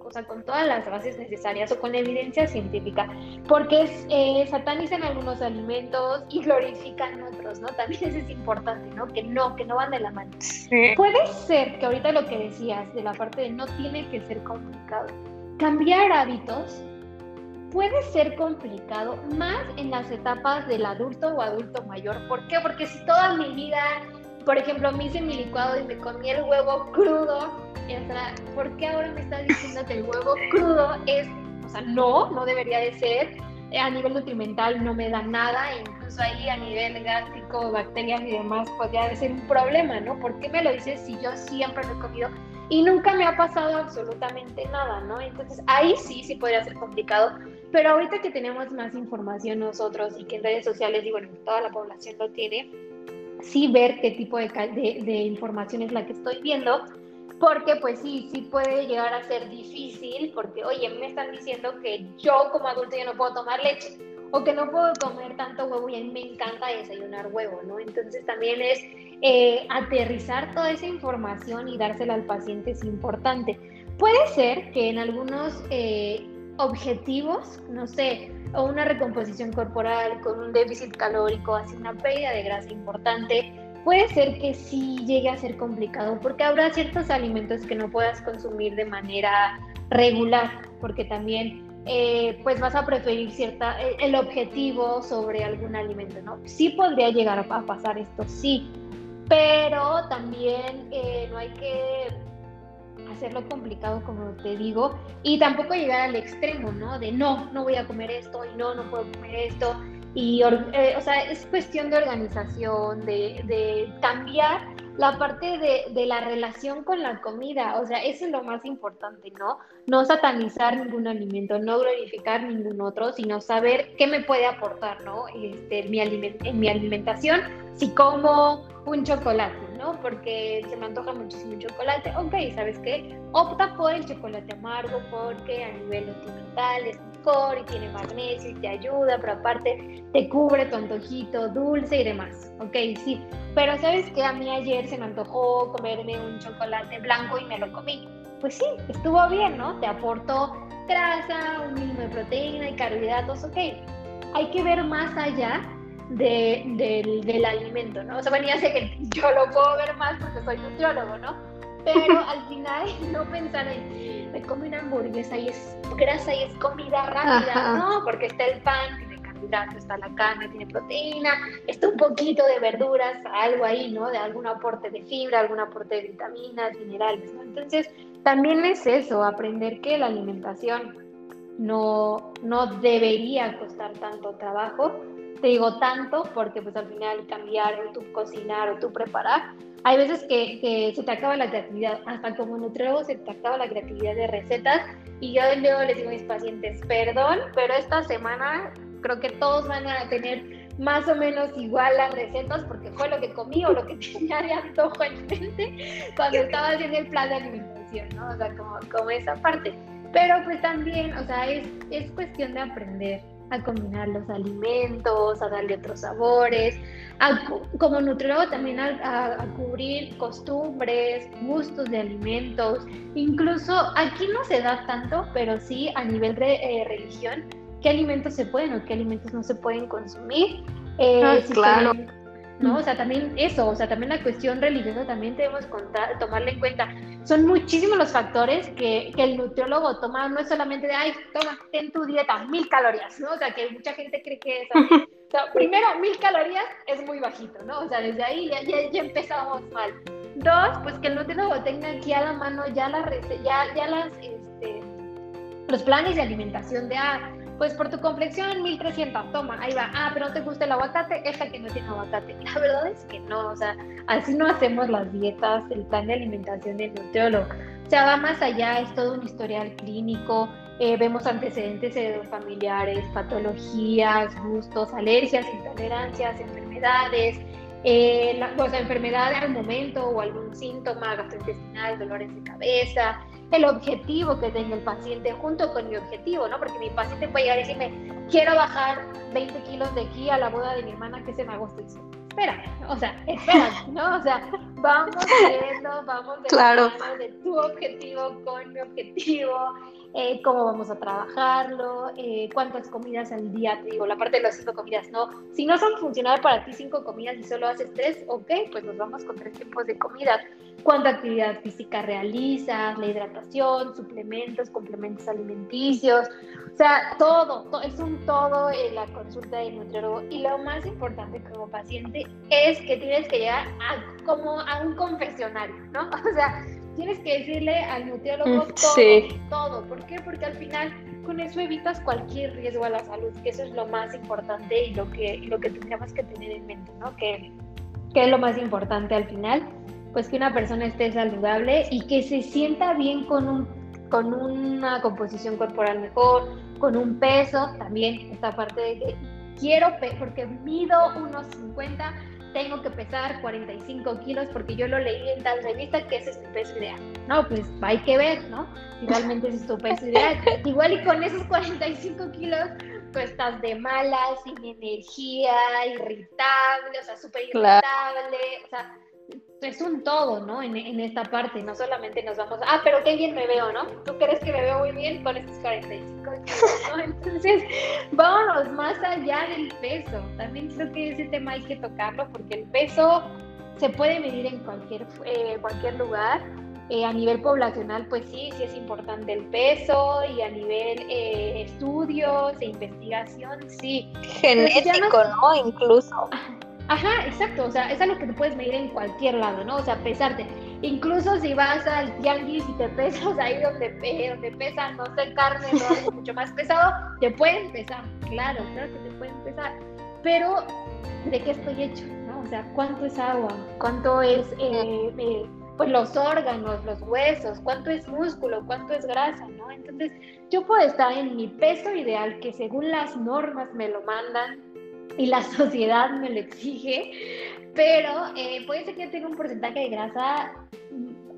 o sea, con todas las bases necesarias o con evidencia científica, porque eh, satanizan algunos alimentos y glorifican otros, ¿no? También *laughs* eso es importante, ¿no? Que no, que no van de la mano. Puede ser que ahorita lo que decías de la parte de no tiene que ser complicado, cambiar hábitos puede ser complicado más en las etapas del adulto o adulto mayor. ¿Por qué? Porque si toda mi vida, por ejemplo, me hice mi licuado y me comí el huevo crudo, ¿por qué ahora me estás diciendo que el huevo crudo es, o sea, no, no debería de ser? A nivel nutrimental no me da nada, incluso ahí a nivel gástrico, bacterias y demás podría ser un problema, ¿no? ¿Por qué me lo dices si yo siempre lo he comido y nunca me ha pasado absolutamente nada, ¿no? Entonces ahí sí, sí podría ser complicado, pero ahorita que tenemos más información nosotros y que en redes sociales, y bueno, toda la población lo tiene, sí ver qué tipo de, de, de información es la que estoy viendo porque pues sí, sí puede llegar a ser difícil, porque oye, me están diciendo que yo como adulto ya no puedo tomar leche, o que no puedo comer tanto huevo y a mí me encanta desayunar huevo, ¿no? Entonces también es eh, aterrizar toda esa información y dársela al paciente es importante. Puede ser que en algunos eh, objetivos, no sé, o una recomposición corporal con un déficit calórico, así una pérdida de grasa importante, puede ser que sí llegue a ser complicado porque habrá ciertos alimentos que no puedas consumir de manera regular, porque también eh, pues vas a preferir cierta, eh, el objetivo sobre algún alimento, ¿no? Sí podría llegar a pasar esto, sí, pero también eh, no hay que hacerlo complicado, como te digo, y tampoco llegar al extremo, ¿no? De no, no voy a comer esto y no, no puedo comer esto y, eh, o sea, es cuestión de organización, de, de cambiar la parte de, de, la relación con la comida, o sea, eso es lo más importante, ¿no? No satanizar ningún alimento, no glorificar ningún otro, sino saber qué me puede aportar, ¿no? Este, mi en mi alimentación, si como un chocolate, ¿no? Porque se me antoja muchísimo un chocolate, ok, ¿sabes qué? Opta por el chocolate amargo porque a nivel nutrimental es y tiene magnesio y te ayuda, pero aparte te cubre tu antojito dulce y demás, ok, sí. Pero ¿sabes qué? A mí ayer se me antojó comerme un chocolate blanco y me lo comí. Pues sí, estuvo bien, ¿no? Te aportó grasa, un mínimo de proteína y carbohidratos, ok. Hay que ver más allá de, del, alimento, ¿no? O sea, bueno, ya sé que yo lo puedo ver más porque soy nutriólogo, ¿no? Pero al final *laughs* no pensar en, me como una hamburguesa y es grasa y es comida rápida, ¿no? Porque está el pan, tiene carbohidratos, está la carne, tiene proteína, está un poquito de verduras, algo ahí, ¿no? De algún aporte de fibra, algún aporte de vitaminas, minerales, ¿no? Entonces, también es eso, aprender que la alimentación no, no debería costar tanto trabajo, te digo tanto porque pues al final cambiar o tú cocinar o tú preparar, hay veces que, que, se te acaba la creatividad, hasta como nutriólogo se te acaba la creatividad de recetas y yo luego les digo a mis pacientes, perdón, pero esta semana creo que todos van a tener más o menos igual las recetas porque fue lo que comí o lo que *laughs* tenía de antojo en mente cuando estaba haciendo el plan de alimentación, ¿no? O sea, como, como esa parte. Pero pues también, o sea, es, es cuestión de aprender a combinar los alimentos, a darle otros sabores, como nutriólogo también a, cubrir costumbres, gustos de alimentos, incluso aquí no se da tanto, pero sí a nivel de eh, religión, qué alimentos se pueden o qué alimentos no se pueden consumir. Eh, ah, claro. ¿No? O sea, también eso, o sea, también la cuestión religiosa también debemos contar, tomarla en cuenta. Son muchísimos los factores que, que, el nutriólogo toma, no es solamente de, ay, toma, ten tu dieta, mil calorías, ¿no? O sea, que mucha gente cree que es así. O sea, primero, mil calorías es muy bajito, ¿no? O sea, desde ahí ya, ya, empezamos mal. Dos, pues que el nutriólogo tenga aquí a la mano ya, la, ya, ya las, este, los planes de alimentación de, ah, pues por tu complexión 1300, toma, ahí va. Ah, pero no te gusta el aguacate, esta que no tiene aguacate. La verdad es que no, o sea, así no hacemos las dietas, el plan de alimentación del nutriólogo. O sea, va más allá, es todo un historial clínico, eh, vemos antecedentes familiares, patologías, gustos, alergias, intolerancias, enfermedades, eh, la, o sea, enfermedad al momento o algún síntoma gastrointestinal, dolores de cabeza, el objetivo que tenga el paciente junto con mi objetivo, ¿no? Porque mi paciente puede llegar y decirme, quiero bajar 20 kilos de aquí a la boda de mi hermana que es en agosto. espera, o sea, espera, ¿no? O sea, vamos viendo, vamos de, claro. de tu objetivo con mi objetivo, eh, cómo vamos a trabajarlo, eh, cuántas comidas al día, te digo, la parte de las cinco comidas, no. Si no son funcionales para ti cinco comidas y solo haces tres, ok, pues nos vamos con tres tiempos de comida. Cuánta actividad física realizas, la hidratación, suplementos, complementos alimenticios, o sea, todo, es un todo en la consulta del nutriólogo. Y lo más importante como paciente es que tienes que llegar a, como a un confesionario, ¿no? *laughs* O sea, tienes que decirle al nutriólogo mm, todo, todo. ¿Por qué? Porque al final con eso evitas cualquier riesgo a la salud, que eso es lo más importante y lo que, lo que tendríamos que tener en mente, ¿no? Que, que es lo más importante al final, pues que una persona esté saludable y que se sienta bien con, un, con una composición corporal mejor, con un peso, también esta parte de que quiero, porque mido unos 50 tengo que pesar 45 kilos porque yo lo leí en tal revista que ese es tu peso ideal. No, pues hay que ver, ¿no? Si realmente ese es tu peso ideal. *laughs* Igual y con esos 45 kilos, pues estás de malas, sin energía, irritable, o sea, súper irritable, o sea, es un todo, ¿no? En, en, esta parte, no solamente nos vamos, ah, pero qué bien me veo, ¿no? ¿Tú crees que me veo muy bien con estos 45 kilos, ¿no? *laughs* Entonces, vámonos más allá del peso. También creo que ese tema hay que tocarlo porque el peso se puede medir en cualquier, eh, cualquier lugar. Eh, a nivel poblacional, pues sí, sí es importante el peso y a nivel eh, estudios e investigación, sí. Genético, ¿no? Incluso. Ajá, exacto, o sea, es algo que te puedes medir en cualquier lado, ¿no? O sea, pesarte. Incluso si vas al tianguis y te pesas ahí donde, donde pesan, no sé, carne o algo *laughs* mucho más pesado, te pueden pesar, claro, claro que te pueden pesar. Pero, ¿de qué estoy hecho? ¿no? O sea, ¿cuánto es agua? ¿Cuánto es, eh, eh, pues, los órganos, los huesos? ¿Cuánto es músculo? ¿Cuánto es grasa? ¿no? Entonces, yo puedo estar en mi peso ideal, que según las normas me lo mandan, y la sociedad me lo exige, pero eh, puede ser que tenga un porcentaje de grasa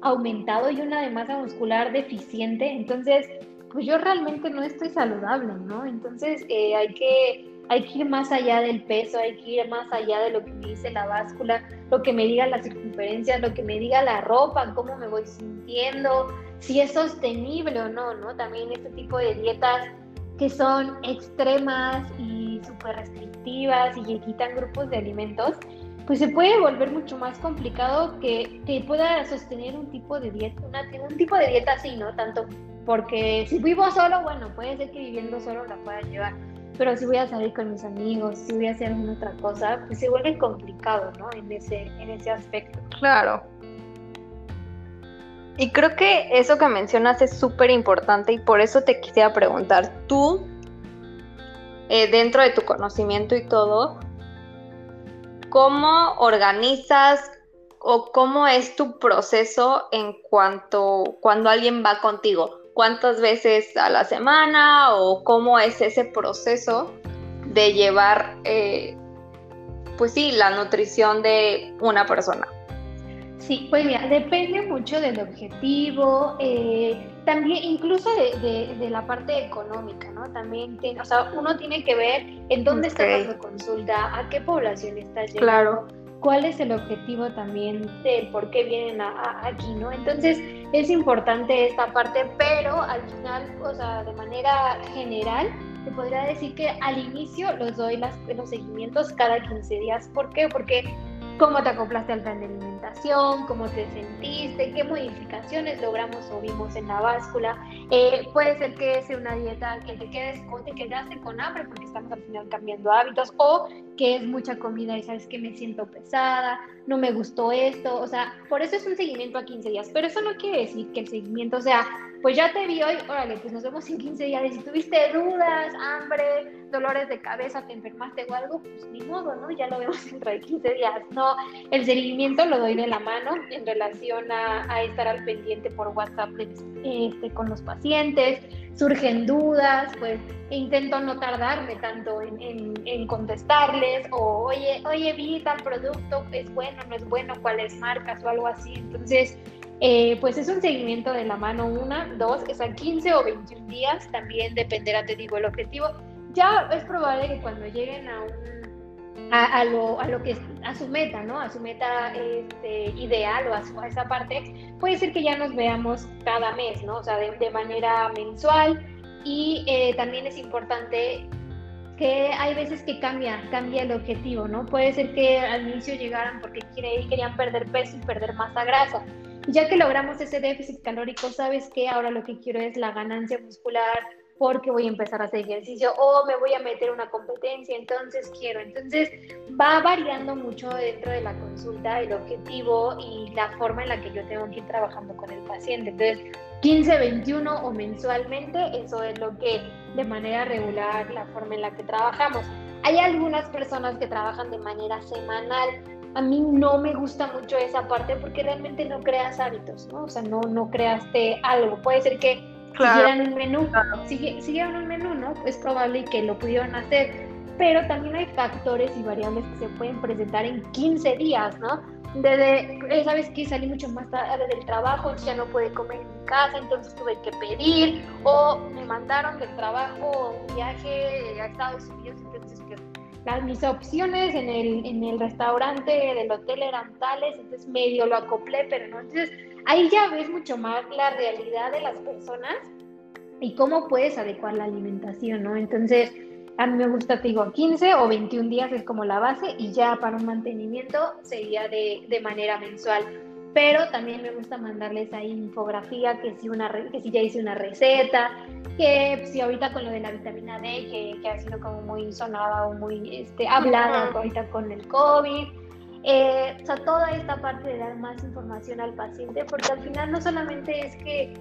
aumentado y una de masa muscular deficiente, entonces pues yo realmente no estoy saludable, ¿no? Entonces eh, hay, que, hay que ir más allá del peso, hay que ir más allá de lo que me dice la báscula, lo que me diga la circunferencia, lo que me diga la ropa, cómo me voy sintiendo, si es sostenible o no, ¿no? También este tipo de dietas que son extremas y súper restrictivas y que quitan grupos de alimentos, pues se puede volver mucho más complicado que, que pueda sostener un tipo de dieta, un tipo de dieta así, ¿no? Tanto porque si vivo solo, bueno, puede ser que viviendo solo la pueda llevar, pero si voy a salir con mis amigos, si voy a hacer alguna otra cosa, pues se vuelve complicado, ¿no? En ese, en ese aspecto. Claro. Y creo que eso que mencionas es súper importante y por eso te quisiera preguntar, tú, eh, dentro de tu conocimiento y todo, ¿cómo organizas o cómo es tu proceso en cuanto cuando alguien va contigo? ¿Cuántas veces a la semana o cómo es ese proceso de llevar, eh, pues sí, la nutrición de una persona? Sí, pues mira, depende mucho del objetivo, eh, también incluso de, la parte económica, ¿no? También, tiene, o sea, uno tiene que ver en dónde está dando consulta, a qué población está llegando. Claro. ¿Cuál es el objetivo también de por qué vienen aquí, no? Entonces, es importante esta parte, pero al final, o sea, de manera general, te podría decir que al inicio los doy las, los seguimientos cada 15 días. ¿Por qué? Porque cómo te acoplaste al plan de alimentación cómo te sentiste, qué modificaciones logramos o vimos en la báscula. Eh, puede ser que sea una dieta que te quedes o te quedaste con hambre porque estamos al final cambiando hábitos o que es mucha comida y sabes que me siento pesada, no me gustó esto, o sea, por eso es un seguimiento a 15 días, pero eso no quiere decir que el seguimiento sea, pues ya te vi hoy, órale, pues nos vemos en 15 días si tuviste dudas, hambre, dolores de cabeza, te enfermaste o algo, pues ni modo, ¿no? Ya lo vemos dentro de 15 días. No, el seguimiento lo doy de la mano en relación a, estar al pendiente por WhatsApp este, con los pacientes. Surgen dudas, pues intento no tardarme tanto en, contestarles o, oye, oye, vi tal producto, es bueno, no es bueno, cuáles marcas o algo así. Entonces, eh, pues es un seguimiento de la mano, una, dos, es a 15 o 21 días, también dependerá, te digo, el objetivo ya es probable que cuando lleguen a a, lo, a lo que a su meta, ¿no? A su meta este, ideal o a, esa parte, puede ser que ya nos veamos cada mes, ¿no? O sea, de, manera mensual y eh, también es importante que hay veces que cambia, cambia el objetivo, ¿no? Puede ser que al inicio llegaran porque querían perder peso y perder masa grasa. Ya que logramos ese déficit calórico, ¿sabes qué? Ahora lo que quiero es la ganancia muscular, porque voy a empezar a hacer ejercicio o me voy a meter una competencia, entonces quiero. Entonces va variando mucho dentro de la consulta el objetivo y la forma en la que yo tengo que ir trabajando con el paciente. Entonces, 15, 21 o mensualmente, eso es lo que de manera regular, la forma en la que trabajamos. Hay algunas personas que trabajan de manera semanal. A mí no me gusta mucho esa parte porque realmente no creas hábitos, ¿no? O sea, no, no creaste algo. Puede ser que siguieran un menú, siguieran un menú, ¿no? Es probable que lo pudieran hacer, pero también hay factores y variables que se pueden presentar en 15 días, ¿no? Desde, eh, sabes que salí mucho más tarde del trabajo, ya no pude comer en mi casa, entonces tuve que pedir, o me mandaron del trabajo un viaje a Estados Unidos, entonces pues, las, mis opciones en el, en el restaurante del hotel eran tales, entonces medio lo acoplé, pero no, entonces ahí ya ves mucho más la realidad de las personas y cómo puedes adecuar la alimentación, ¿no? Entonces, a mí me gusta, te digo, 15 o 21 días es como la base y ya para un mantenimiento sería de, de manera mensual. Pero también me gusta mandarles ahí infografía, que si, una, que si ya hice una receta, que si ahorita con lo de la vitamina D, que, que ha sido como muy sonada o muy este, hablada ahorita con el COVID, eh, o sea, toda esta parte de dar más información al paciente, porque al final no solamente es que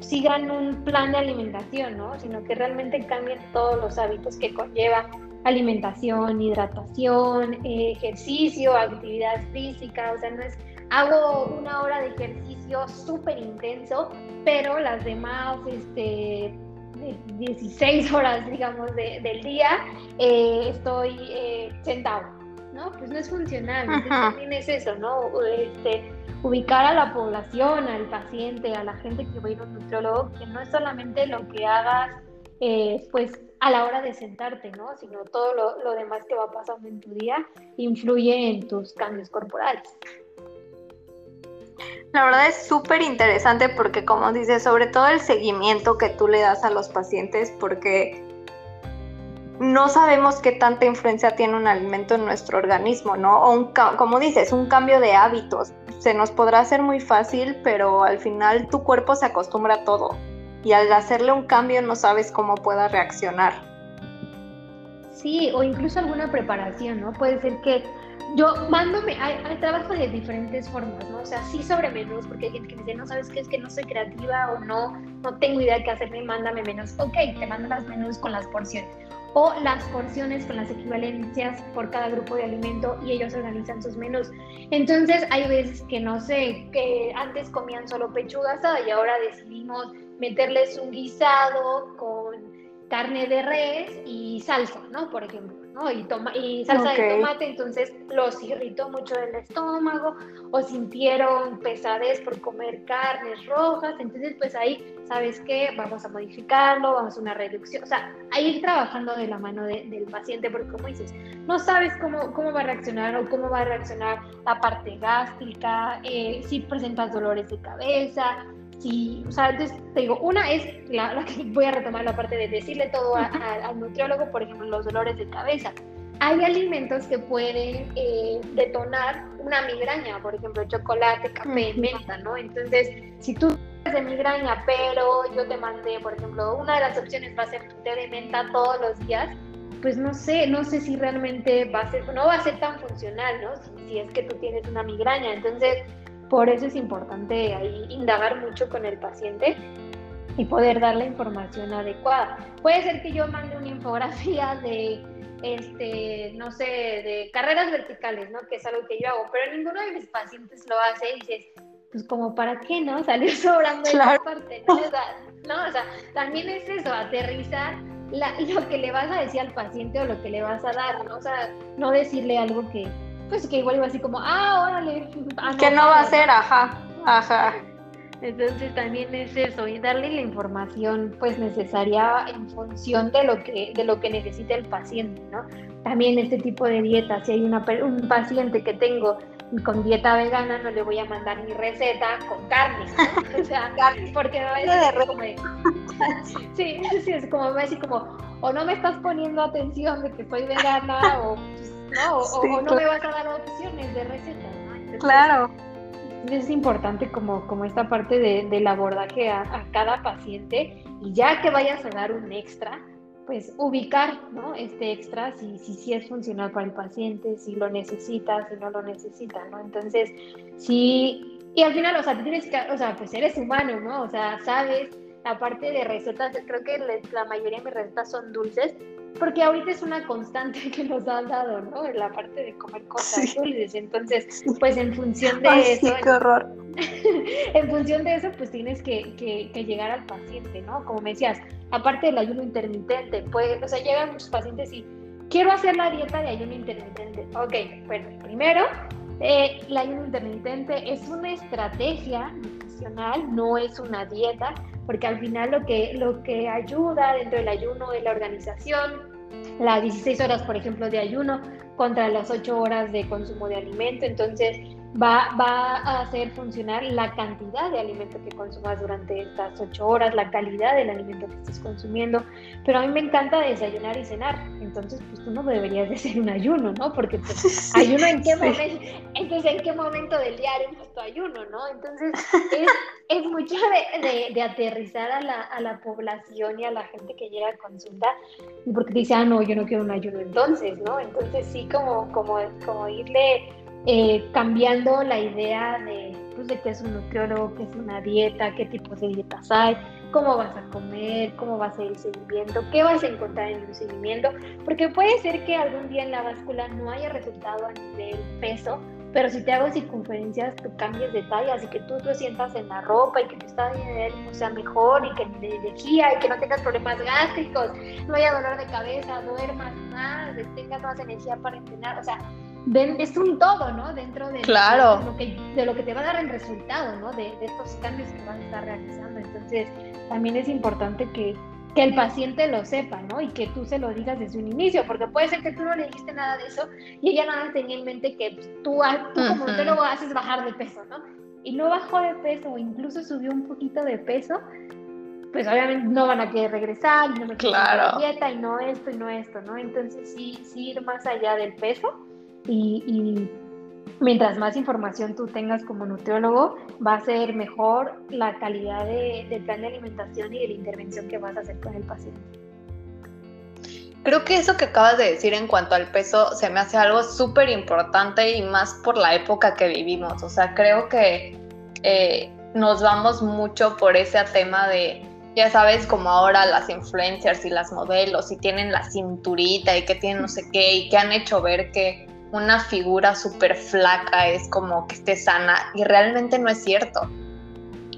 sigan un plan de alimentación, ¿no? Sino que realmente cambien todos los hábitos que conlleva alimentación, hidratación, ejercicio, actividad física, o sea, no es hago una hora de ejercicio súper intenso, pero las demás este, 16 horas, digamos, del día eh, estoy eh, sentado ¿no? Pues no es funcional. Entonces también es eso, ¿no? Este, ubicar a la población, al paciente, a la gente que va a ir a un nutriólogo, que no es solamente lo que hagas, eh, pues a la hora de sentarte, ¿no? Sino todo lo, lo demás que va pasando en tu día influye en tus cambios corporales. La verdad es súper interesante porque, como dices, sobre todo el seguimiento que tú le das a los pacientes, porque no sabemos qué tanta influencia tiene un alimento en nuestro organismo, ¿no? O un, como dices, un cambio de hábitos. Se nos podrá hacer muy fácil, pero al final tu cuerpo se acostumbra a todo. Y al hacerle un cambio no sabes cómo pueda reaccionar. Sí, o incluso alguna preparación, ¿no? Puede ser que yo mándome, hay, hay, trabajo de diferentes formas, ¿no? O sea, sí sobre menús, porque hay gente que me dice, no sabes qué es que no soy creativa o no, no tengo idea de qué hacerme, mándame menús. Ok, te mando las menús con las porciones o las porciones con las equivalencias por cada grupo de alimento y ellos organizan sus menús. Entonces hay veces que no sé, que antes comían solo pechuga asada y ahora decidimos meterles un guisado con carne de res y salsa, ¿no? Por ejemplo. Y, toma, y salsa de tomate, entonces los irritó mucho el estómago o sintieron pesadez por comer carnes rojas, entonces pues ahí, ¿sabes qué? Vamos a modificarlo, vamos a una reducción, o sea, a ir trabajando de la mano del paciente, porque como dices, no sabes cómo, cómo va a reaccionar o cómo va a reaccionar la parte gástrica, eh, si presentas dolores de cabeza, Sí, o sea, entonces te digo, una es la, que *laughs* voy a retomar la parte de decirle todo al nutriólogo, por ejemplo, los dolores de cabeza. hay alimentos que pueden eh, detonar una migraña, por ejemplo, chocolate, café, menta, ¿no? Entonces, si tú de migraña, pero yo te mandé, por ejemplo, una de las opciones va a ser tu té de menta todos los días, pues no sé, no sé si realmente va a ser, no va a ser tan funcional, ¿no? Si, es que tú tienes una migraña. Entonces, por eso es importante ahí indagar mucho con el paciente y poder dar la información adecuada. Puede ser que yo mande una infografía de, este, no sé, de carreras verticales, ¿no? Que es algo que yo hago, pero ninguno de mis pacientes lo hace y dices, pues como para qué, ¿no? *laughs* Salir sobrando de esa parte, ¿no? O sea, no, o sea, también es eso, aterrizar lo que le vas a decir al paciente o lo que le vas a dar, ¿no? O sea, no decirle algo que, pues que igual iba así como, ah, órale. Ah, que no va a ser, ajá, ajá. Entonces también es eso, y darle la información pues necesaria en función de lo que, de lo que necesita el paciente, ¿no? También este tipo de dieta, si hay una, un paciente que tengo con dieta vegana no le voy a mandar mi receta con carne, o sea, *laughs* porque va a decir como *laughs* sí, sí, es como va a decir como, o no me estás poniendo atención de que soy vegana, o, ¿no? O, no me vas a dar opciones de receta, ¿no? claro. Es importante como, como esta parte de, del abordaje a, a cada paciente y ya que vayas a dar un extra, pues ubicar ¿no? este extra si, si, si, es funcional para el paciente, si lo necesita, si no lo necesita, ¿no? Entonces, sí, y al final, o sea, tienes que, o sea, pues eres humano, ¿no? O sea, sabes, aparte de recetas, creo que la mayoría de mis recetas son dulces, porque ahorita es una constante *laughs* que nos han dado, ¿no? En la parte de comer cosas dulces. Entonces, pues en función de eso. Sí, qué horror. *laughs* en función de eso, pues tienes que, que, llegar al paciente, ¿no? Como me decías, aparte del ayuno intermitente, pues, o sea, llegan muchos pacientes y quiero hacer la dieta de ayuno intermitente. Ok, bueno, primero, eh, el ayuno intermitente es una estrategia nutricional, no es una dieta porque al final lo que, lo que ayuda dentro del ayuno es la organización, las 16 horas, por ejemplo, de ayuno contra las 8 horas de consumo de alimento. Entonces, va, va a hacer funcionar la cantidad de alimento que consumas durante estas 8 horas, la calidad del alimento que estés consumiendo. Pero a mí me encanta desayunar y cenar. Entonces, pues tú no deberías de hacer un ayuno, ¿no? Porque pues, ayuno en qué momento, entonces, ¿en qué momento del día haremos tu ayuno, no? Entonces, es, es mucho de, de, aterrizar a la, a la población y a la gente que llega a consulta, porque dice, ah, no, yo no quiero un ayuno entonces, ¿no? Entonces, sí, como, como, como irle eh, cambiando la idea de, pues, de qué es un nutriólogo, qué es una dieta, qué tipos de dietas hay, cómo vas a comer, cómo vas a ir seguimiento, qué vas a encontrar en el seguimiento, porque puede ser que algún día en la báscula no haya resultado a nivel peso, pero si te hago circunferencias, tú cambies de talla, así que tú lo sientas en la ropa y que tu estado de ánimo sea mejor y que de energía y que no tengas problemas gástricos, no haya dolor de cabeza, duermas más, tengas más energía para entrenar, o sea, es un todo, ¿no? Dentro de, claro. lo que, de lo que te va a dar el resultado, ¿no? De, estos cambios que vas a estar realizando. Entonces, también es importante que, que, el paciente lo sepa, ¿no? Y que tú se lo digas desde un inicio, porque puede ser que tú no le dijiste nada de eso y ella nada tenía en mente que tú, tú como te lo haces bajar de peso, ¿no? Y no bajó de peso o incluso subió un poquito de peso, pues obviamente no van a querer regresar, y no me claro. dieta y no esto y no esto, ¿no? Entonces sí, sí ir más allá del peso y, mientras más información tú tengas como nutriólogo, va a ser mejor la calidad de, del plan de alimentación y de la intervención que vas a hacer con el paciente. Creo que eso que acabas de decir en cuanto al peso se me hace algo súper importante y más por la época que vivimos. O sea, creo que eh, nos vamos mucho por ese tema de, ya sabes, como ahora las influencers y las modelos y tienen la cinturita y que tienen no sé qué y que han hecho ver que una figura súper flaca es como que esté sana y realmente no es cierto.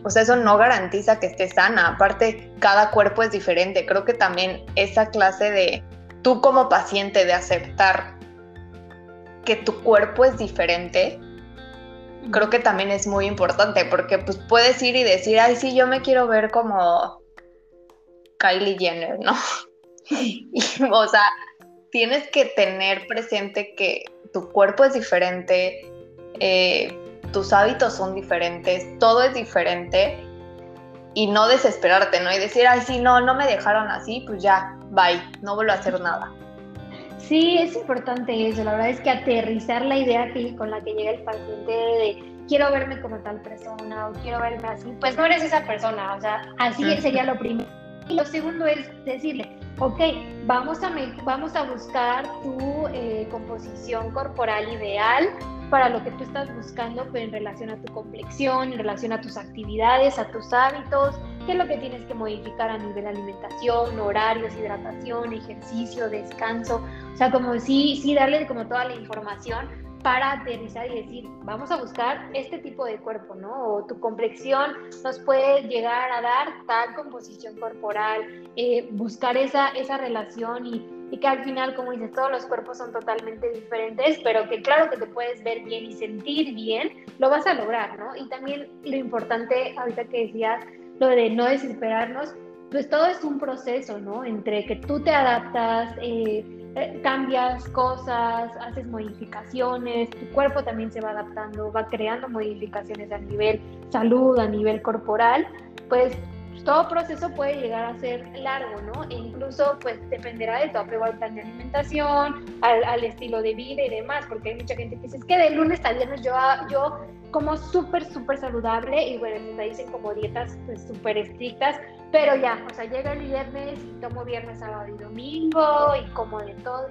O sea, eso no garantiza que esté sana. Aparte, cada cuerpo es diferente. Creo que también esa clase de tú como paciente de aceptar que tu cuerpo es diferente, creo que también es muy importante porque pues puedes ir y decir, ay, sí, yo me quiero ver como Kylie Jenner, ¿no? *laughs* o sea, tienes que tener presente que tu cuerpo es diferente, eh, tus hábitos son diferentes, todo es diferente y no desesperarte, ¿no? Y decir, ay, sí, no, no me dejaron así, pues ya, bye, no vuelvo a hacer nada. Sí, es importante eso. La verdad es que aterrizar la idea que, con la que llega el paciente de quiero verme como tal persona o quiero verme así, pues no eres esa persona. O sea, así sería lo primero. Y lo segundo es decirle, ok, vamos a, vamos a buscar tu eh, composición corporal ideal para lo que tú estás buscando pues, en relación a tu complexión, en relación a tus actividades, a tus hábitos, qué es lo que tienes que modificar a nivel alimentación, horarios, hidratación, ejercicio, descanso. O sea, como sí, sí darle como toda la información para aterrizar y decir, vamos a buscar este tipo de cuerpo, ¿no? O tu complexión nos puede llegar a dar tal composición corporal, eh, buscar esa, esa relación y, que al final, como dices, todos los cuerpos son totalmente diferentes, pero que claro que te puedes ver bien y sentir bien, lo vas a lograr, ¿no? Y también lo importante, ahorita que decías, lo de no desesperarnos, pues todo es un proceso, ¿no? Entre que tú te adaptas, eh, eh, cambias cosas, haces modificaciones, tu cuerpo también se va adaptando, va creando modificaciones a nivel salud, a nivel corporal, pues todo proceso puede llegar a ser largo, ¿no? E incluso pues dependerá de tu apego al plan de alimentación, al, estilo de vida y demás, porque hay mucha gente que dice, es que de lunes a viernes yo, yo como súper, súper saludable y bueno, me dicen como dietas pues súper estrictas, pero ya, o sea, llega el viernes y tomo viernes, sábado y domingo y como de todo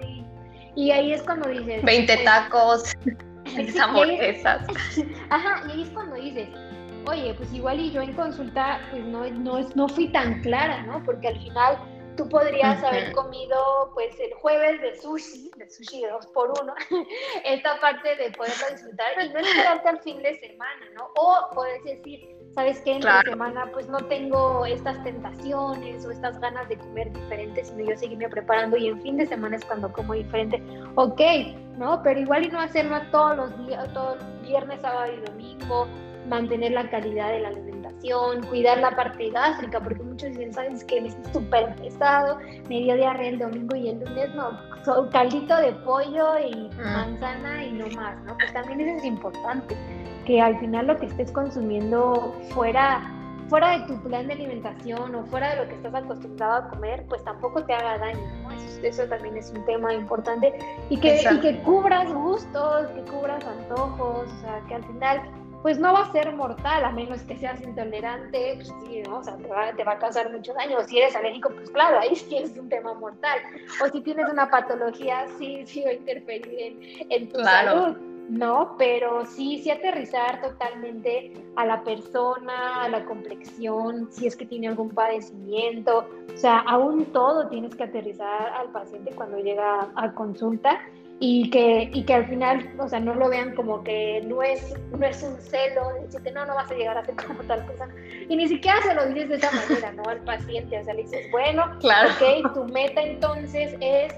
y, ahí es cuando dices... 20 pues, tacos, *laughs* *laughs* hamburguesas. *laughs* Ajá, y ahí es cuando dices, oye, pues igual y yo en consulta pues no, no, no fui tan clara, ¿no? Porque al final tú podrías haber comido pues el jueves de sushi, de sushi de dos por uno, *laughs* esta parte de poderlo disfrutar y no esperarte al fin de semana, ¿no? O puedes decir, ¿sabes qué? En la semana pues no tengo estas tentaciones o estas ganas de comer diferente, sino yo seguirme preparando y en fin de semana es cuando como diferente. Ok, ¿no? Pero igual y no hacerlo todos los días, todos viernes, sábado y domingo, mantener la calidad de la alimentación, cuidar la parte gástrica, porque muchos dicen, ¿sabes que Me siento súper pesado, me dio diarrea el domingo y el lunes no, caldito de pollo y ah. manzana y no más, ¿no? Pues también eso es importante, que al final lo que estés consumiendo fuera fuera de tu plan de alimentación o fuera de lo que estás acostumbrado a comer, pues tampoco te haga daño, ¿no? Eso, también es un tema importante y que, y que cubras gustos, que cubras antojos, o sea, que al final pues no va a ser mortal, a menos que seas intolerante, pues sí, ¿no? O sea, te va, te va a causar mucho daño. O si eres alérgico, pues claro, ahí sí es un tema mortal. O si tienes una patología, sí, sí va a interferir en, tu salud. ¿no? Pero sí, sí aterrizar totalmente a la persona, a la complexión, si es que tiene algún padecimiento, o sea, aún todo tienes que aterrizar al paciente cuando llega a consulta y que, y que al final, o sea, no lo vean como que no es, no es un celo, decirte, no, no vas a llegar a ser como tal cosa. Y ni siquiera se lo dices de esa manera, ¿no? Al paciente, o sea, le dices, bueno, claro. ok, tu meta entonces es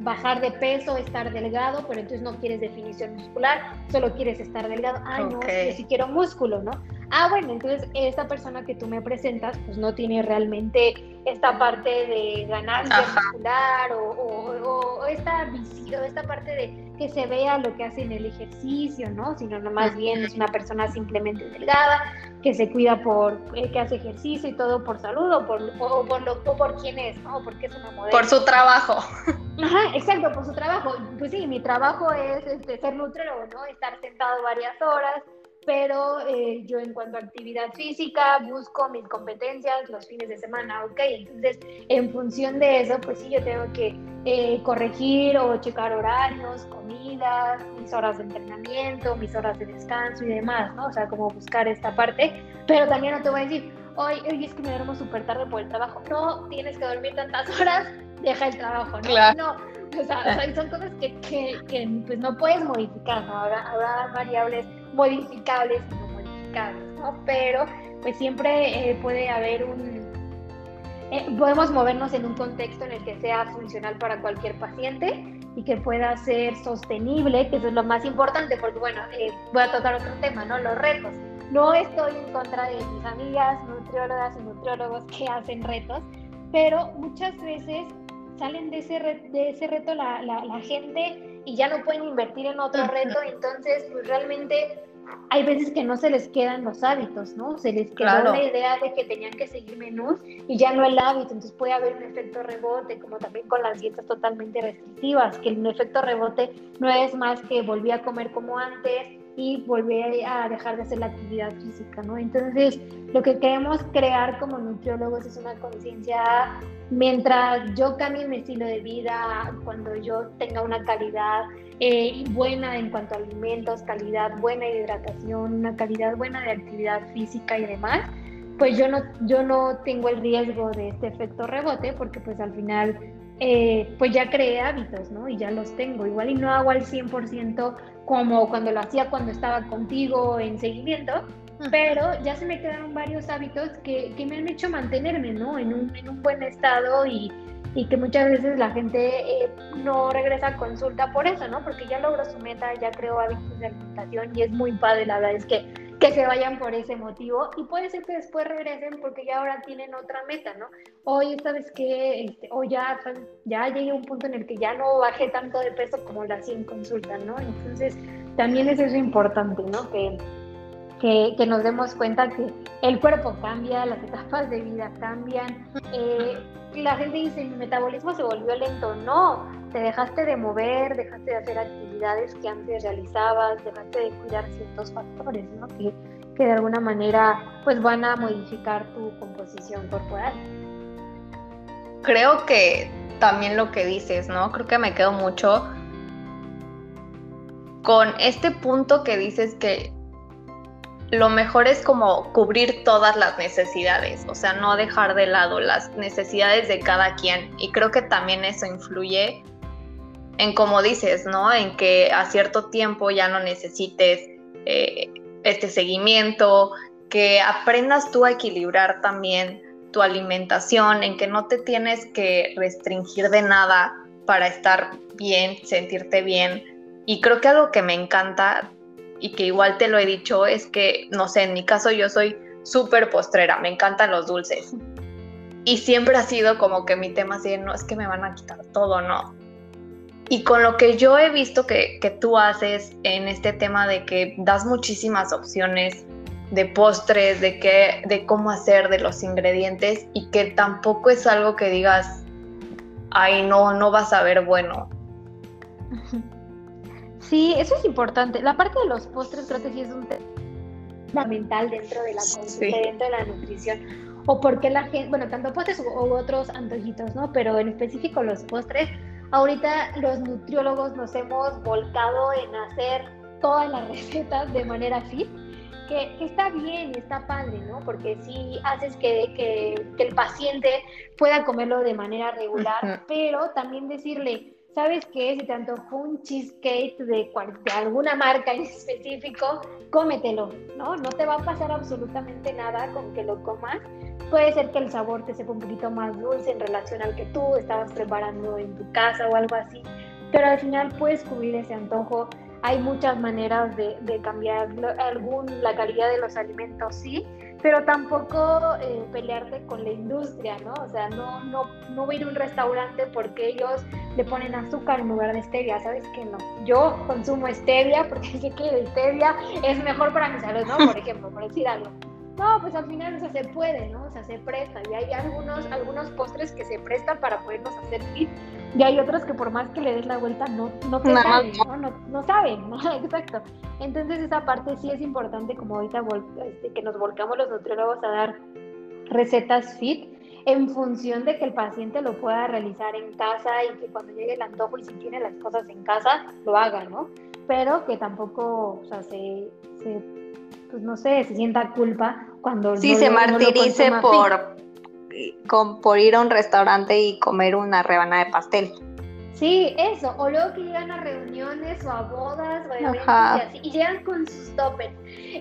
bajar de peso, estar delgado, pero entonces no quieres definición muscular, solo quieres estar delgado. Ah, no, yo sí quiero músculo, ¿no? Ah, bueno, entonces esta persona que tú me presentas, pues no tiene realmente esta parte de ganancia muscular o, o, o, esta visión, esta parte de que se vea lo que hace en el ejercicio, ¿no? Sino no más bien es una persona simplemente delgada, que se cuida por, eh, que hace ejercicio y todo por salud o por, o, por, lo, o por quién es, ¿no? Porque es una modelo. Por su trabajo. *laughs* Ajá, exacto, por su trabajo. Pues sí, mi trabajo es este, ser nutriólogo, ¿no? Estar sentado varias horas, pero eh, yo en cuanto a actividad física busco mis competencias los fines de semana, ¿ok? Entonces, en función de eso, pues sí, yo tengo que eh, corregir o checar horarios, comidas, mis horas de entrenamiento, mis horas de descanso y demás, ¿no? O sea, como buscar esta parte, pero también no te voy a decir, hoy, hoy es que me duermo súper tarde por el trabajo, no, tienes que dormir tantas *laughs* horas, deja el trabajo, ¿no? Claro. No, o sea, son cosas que, que, que, pues no puedes modificar, ¿no? Habrá, habrá variables modificables y no modificables, ¿no? Pero pues siempre eh, puede haber un... Eh, podemos movernos en un contexto en el que sea funcional para cualquier paciente y que pueda ser sostenible, que eso es lo más importante, porque bueno, eh, voy a tocar otro tema, ¿no? Los retos. No estoy en contra de mis amigas nutriólogas y nutriólogos que hacen retos, pero muchas veces salen de ese, de ese reto la, la, la gente y ya no pueden invertir en otro reto, entonces pues realmente hay veces que no se les quedan los hábitos, ¿no? Se les quedó la idea de que tenían que seguir menús y ya no el hábito, entonces puede haber un efecto rebote, como también con las dietas totalmente restrictivas, que el efecto rebote no es más que volví a comer como antes y volver a dejar de hacer la actividad física, ¿no? Entonces, lo que queremos crear como nutriólogos es una conciencia, mientras yo cambie mi estilo de vida, cuando yo tenga una calidad eh, buena en cuanto a alimentos, calidad buena de hidratación, una calidad buena de actividad física y demás, pues yo no, yo no tengo el riesgo de este efecto rebote porque pues al final eh, pues ya creé hábitos, ¿no? Y ya los tengo. Igual y no hago al 100% como cuando lo hacía cuando estaba contigo en seguimiento, pero ya se me quedaron varios hábitos que, que me han hecho mantenerme, ¿no? En un, en un buen estado y, y, que muchas veces la gente eh, no regresa a consulta por eso, ¿no? Porque ya logró su meta, ya creó hábitos de alimentación y es muy padre, la verdad es que que se vayan por ese motivo y puede ser que después regresen porque ya ahora tienen otra meta, ¿no? Oye, ¿sabes qué? Este, o ya, ya llegué a un punto en el que ya no bajé tanto de peso como la hacía en consulta, ¿no? Entonces, también es eso importante, ¿no? Que, que, que, nos demos cuenta que el cuerpo cambia, las etapas de vida cambian. Eh, la gente dice, mi metabolismo se volvió lento. No, te dejaste de mover, dejaste de hacer actividades que antes realizabas, dejaste de cuidar ciertos factores, ¿no? Que, que de alguna manera pues van a modificar tu composición corporal. Creo que también lo que dices, ¿no? Creo que me quedo mucho con este punto que dices que lo mejor es como cubrir todas las necesidades, o sea, no dejar de lado las necesidades de cada quien. Y creo que también eso influye en como dices, ¿no? En que a cierto tiempo ya no necesites eh, este seguimiento, que aprendas tú a equilibrar también tu alimentación, en que no te tienes que restringir de nada para estar bien, sentirte bien. Y creo que algo que me encanta y que igual te lo he dicho es que, no sé, en mi caso yo soy súper postrera, me encantan los dulces. Y siempre ha sido como que mi tema así, no es que me van a quitar todo, no. Y con lo que yo he visto que, que tú haces en este tema de que das muchísimas opciones de postres, de, qué, de cómo hacer, de los ingredientes, y que tampoco es algo que digas, ay, no, no vas a ver bueno. *laughs* Sí, eso es importante. La parte de los postres creo que sí es un tema fundamental dentro de la dentro de la nutrición. O porque la gente, bueno, tanto postres u, otros antojitos, ¿no? Pero en específico los postres, ahorita los nutriólogos nos hemos volcado en hacer todas las *laughs* recetas de manera fit. Que, está bien, está padre, ¿no? Porque sí haces que, que, que el paciente pueda comerlo de manera regular, pero también decirle, ¿sabes qué? Si te antojó un cheesecake de, de alguna marca en específico, cómetelo, ¿no? No te va a pasar absolutamente nada con que lo comas. Puede ser que el sabor te sepa un poquito más dulce en relación al que tú estabas preparando en tu casa o algo así, pero al final puedes cubrir ese antojo. Hay muchas maneras de, de cambiar algún, la calidad de los alimentos, sí, pero tampoco eh, pelearte con la industria, ¿no? O sea, no, no, no voy a ir a un restaurante porque ellos le ponen azúcar en lugar de stevia, ¿sabes qué? No, yo consumo stevia porque *laughs* sé que la stevia es mejor para mi salud, ¿no? Por *laughs* ejemplo, por decir algo. No, pues al final o sea, se puede, ¿no? O sea, se presta y hay algunos, algunos postres que se prestan para podernos hacer fit y hay otros que por más que le des la vuelta no, no te saben, ¿no? No, no saben, ¿no? *laughs* Exacto. Entonces esa parte sí es importante como ahorita este, que nos volcamos los nutriólogos a dar recetas fit en función de que el paciente lo pueda realizar en casa y que cuando llegue el antojo y si tiene las cosas en casa, lo haga, ¿no? Pero que tampoco, o sea, se, se pues no sé, se sienta culpa cuando... Sí, se martirice por, con, por ir a un restaurante y comer una rebanada de pastel. Sí, eso, o luego que llegan a reuniones o a bodas o a eventos y así, y llegan con sus toppers.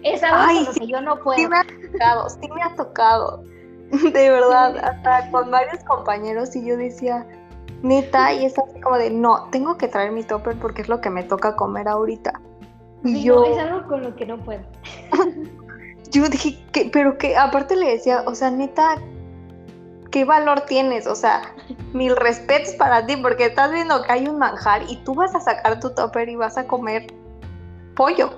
Es algo que yo no puedo. Sí me ha tocado, sí me ha tocado. *laughs* De verdad, hasta con varios compañeros y yo decía, neta, y es así como de, no, tengo que traer mi topper porque es lo que me toca comer ahorita. Y yo... es algo con lo que no puedo. *laughs* yo dije, que, pero que aparte le decía, o sea, neta, ¿qué valor tienes? O sea, mil respetos para ti, porque estás viendo que hay un manjar y tú vas a sacar tu topper y vas a comer pollo.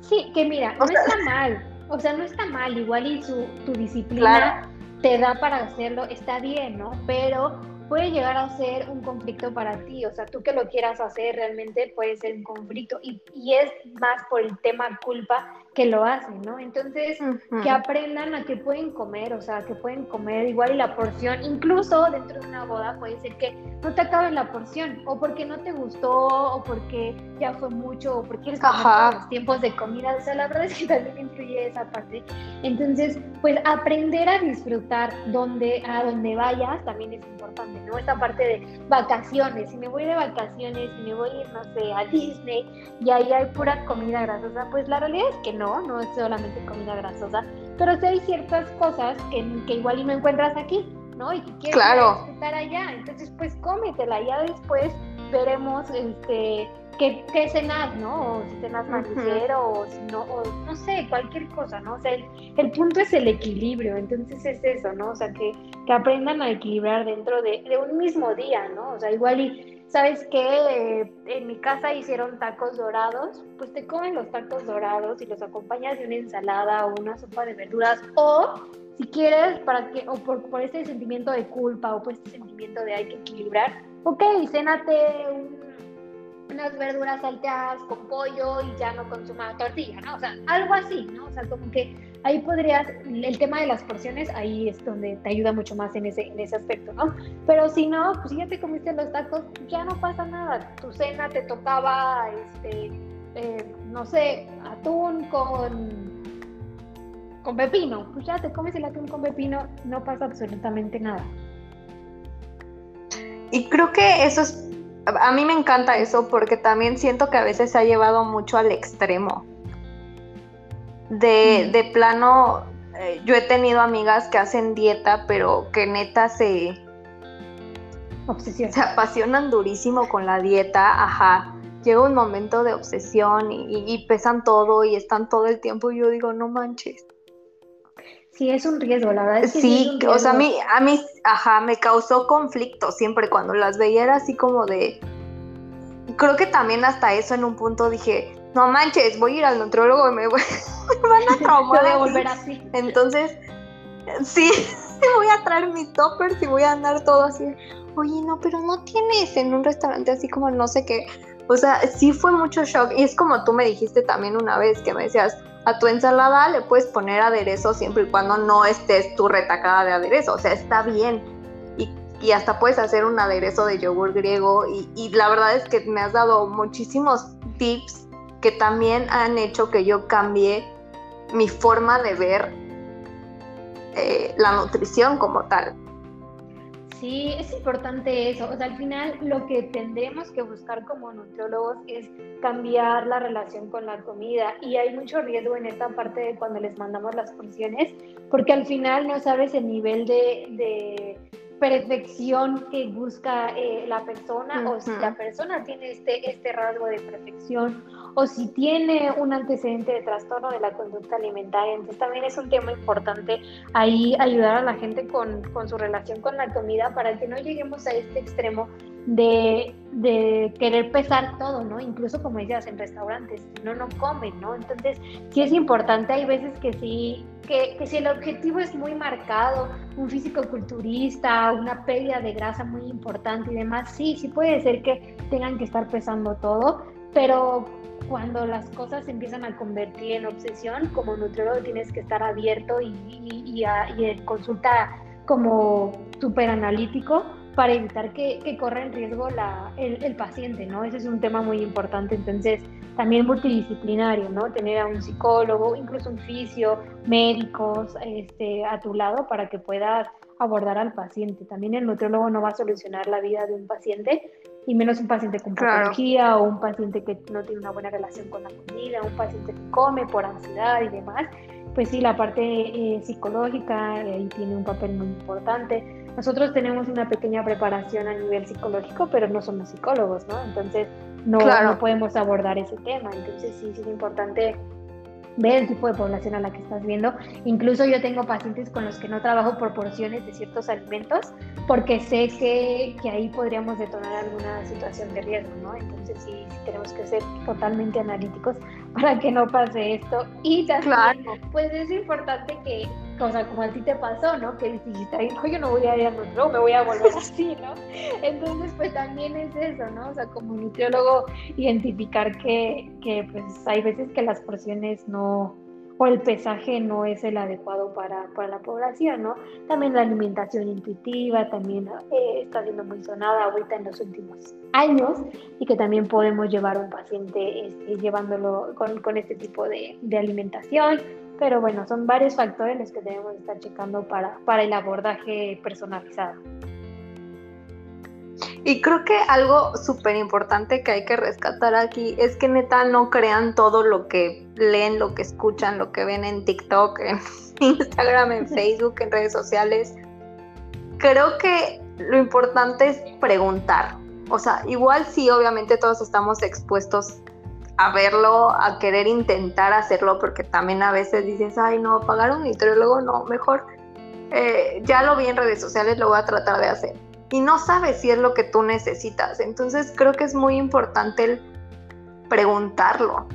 Sí, que mira, no está mal, o sea, no está mal, igual y su, tu disciplina te da para hacerlo, está bien, ¿no? Pero puede llegar a ser un conflicto para ti, o sea, tú que lo quieras hacer realmente puede ser un conflicto y, y es más por el tema culpa que lo hacen, ¿no? Entonces, que aprendan a que pueden comer, o sea, que pueden comer igual y la porción, incluso dentro de una boda puede ser que no te acabe la porción, o porque no te gustó, o porque ya fue mucho, o porque comer los tiempos de comida, o sea, la verdad es que también influye esa parte. Entonces, pues aprender a disfrutar donde, a donde vayas también es importante, ¿no? Esta parte de vacaciones, si me voy de vacaciones, si me voy, no sé, a Disney, y ahí hay pura comida grasosa, pues la realidad es que no, no es solamente comida grasosa, pero sí hay ciertas cosas que, que igual y no encuentras aquí, ¿no? Y que quieres claro. estar allá, entonces pues cómetela, ya después veremos este qué, qué cenar, ¿no? O si cenas más o si no, o no sé, cualquier cosa, ¿no? O sea, el, punto es el equilibrio, entonces es eso, ¿no? O sea, que, que aprendan a equilibrar dentro de, de un mismo día, ¿no? O sea, igual y ¿sabes qué? en mi casa hicieron tacos dorados, pues te comen los tacos dorados y los acompañas de una ensalada o una sopa de verduras o si quieres, para que, o por, por este sentimiento de culpa o por este sentimiento de hay que equilibrar, ok, cénate unas verduras salteadas con pollo y ya no consuma tortilla, ¿no? O sea, algo así, ¿no? O sea, como que ahí podrías, el tema de las porciones, ahí es donde te ayuda mucho más en ese, en ese aspecto, ¿no? Pero si no, pues ya te comiste los tacos, ya no pasa nada. Tu cena te tocaba, este, eh, no sé, atún con con pepino, pues ya te comes el atún con pepino, no pasa absolutamente nada. Y creo que eso es, a mí me encanta eso porque también siento que a veces se ha llevado mucho al extremo de, plano, eh, yo he tenido amigas que hacen dieta, pero que neta se... Obsesión. Se apasionan durísimo con la dieta, ajá. Llega un momento de obsesión y, pesan todo y están todo el tiempo y yo digo, no manches. Sí, es un riesgo, la verdad. sí, o sea, a mí, a mí, ajá, me causó conflicto siempre cuando las veía era así como de... Creo que también hasta eso en un punto dije, no manches, voy a ir al nutriólogo y me, voy, *laughs* van a *laughs* traumar. voy a volver así. Entonces, sí, *laughs* voy a traer mis toppers y voy a andar todo así. Oye, no, pero no tienes en un restaurante así como no sé qué. O sea, sí fue mucho shock. Y es como tú me dijiste también una vez que me decías, a tu ensalada le puedes poner aderezo siempre y cuando no estés tu retacada de aderezo. O sea, está bien. Y, y hasta puedes hacer un aderezo de yogur griego. Y, y la verdad es que me has dado muchísimos tips que también han hecho que yo cambie mi forma de ver eh, la nutrición como tal. Sí, es importante eso. O sea, al final lo que tendremos que buscar como nutriólogos es cambiar la relación con la comida. Y hay mucho riesgo en esta parte de cuando les mandamos las porciones, porque al final no sabes el nivel de, perfección que busca eh, la persona o si la persona tiene este, este rasgo de perfección o si tiene un antecedente de trastorno de la conducta alimentaria. Entonces también es un tema importante ahí ayudar a la gente con, con su relación con la comida para que no lleguemos a este extremo de, de, querer pesar todo, ¿no? Incluso como decías en restaurantes, no, no comen, ¿no? Entonces sí es importante, hay veces que sí, que, que si el objetivo es muy marcado, un físico culturista, una pérdida de grasa muy importante y demás, sí, sí puede ser que tengan que estar pesando todo, pero cuando las cosas se empiezan a convertir en obsesión, como nutriólogo tienes que estar abierto y, y, y, consulta como súper analítico para evitar que, que corra en riesgo la, el, el, paciente, ¿no? Ese es un tema muy importante, entonces también multidisciplinario, ¿no? Tener a un psicólogo, incluso un fisio, médicos este, a tu lado para que puedas abordar al paciente. También el nutriólogo no va a solucionar la vida de un paciente, y menos un paciente con patología o un paciente que no tiene una buena relación con la comida, un paciente que come por ansiedad y demás, pues sí, la parte eh, psicológica eh, ahí tiene un papel muy importante. Nosotros tenemos una pequeña preparación a nivel psicológico, pero no somos psicólogos, ¿no? Entonces no, no podemos abordar ese tema. Entonces sí, sí es importante ver el tipo de población a la que estás viendo. Incluso yo tengo pacientes con los que no trabajo por porciones de ciertos alimentos porque sé que, que ahí podríamos detonar alguna situación de riesgo, ¿no? Entonces sí, sí, tenemos que ser totalmente analíticos para que no pase esto. Y también, pues es importante que, o sea, como a ti te pasó, ¿no? Que dijiste, no, yo no voy a ir a nutriólogo, me voy a volver *laughs* así, ¿no? Entonces, pues también es eso, ¿no? O sea, como nutriólogo, identificar que, que pues hay veces que las porciones no o el pesaje no es el adecuado para, la población, ¿no? También la alimentación intuitiva también eh, está siendo muy sonada ahorita en los últimos años y que también podemos llevar a un paciente este, llevándolo con, este tipo de, alimentación. Pero bueno, son varios factores los que debemos estar checando para, para el abordaje personalizado. Y creo que algo súper importante que hay que rescatar aquí es que neta no crean todo lo que leen, lo que escuchan, lo que ven en TikTok, en *laughs* Instagram, en Facebook, en redes sociales. Creo que lo importante es preguntar. O sea, igual sí, obviamente todos estamos expuestos a verlo, a querer intentar hacerlo, porque también a veces dices, ay, no, pagar un nutriólogo, no, mejor eh, ya lo vi en redes sociales, lo voy a tratar de hacer y no sabes si es lo que tú necesitas. Entonces creo que es muy importante el preguntarlo.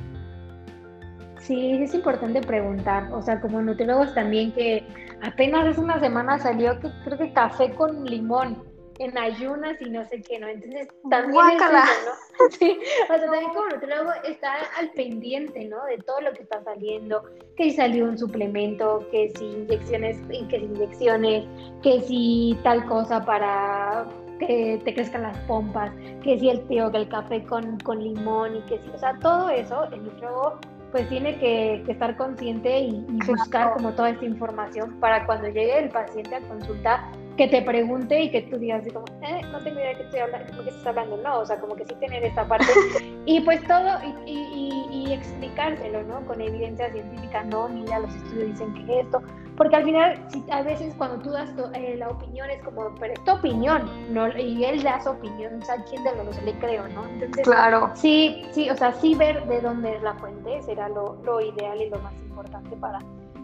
Sí, es importante preguntar. O sea, como nutriólogos también que apenas hace una semana salió que creo que café con limón en ayunas y no sé qué, ¿no? Entonces también es eso, ¿no? *laughs* Sí, o sea, también como nutriólogo está al pendiente, ¿no? De todo lo que está saliendo, que si salió un suplemento, que si inyecciones, que si inyecciones, que si tal cosa para que te crezcan las pompas, que si el tío, que el café con, con limón y que si, o sea, todo eso el nutriólogo pues tiene que, estar consciente y, y buscar como toda esta información para cuando llegue el paciente a consulta que te pregunte y que tú digas así como, eh, no tengo idea de qué estoy hablando, qué estás hablando, no, o sea, como que sí tener esta parte *laughs* y pues todo y, y, y, explicárselo, ¿no? Con evidencia científica, no, mira, los estudios dicen que esto, porque al final, si, a veces cuando tú das eh, la opinión es como, pero es tu opinión, ¿no? Y él da su opinión, o sea, ¿quién de los dos le creo, no? Entonces, claro. Sí, sí, o sea, sí ver de dónde es la fuente será lo, lo ideal y lo más importante para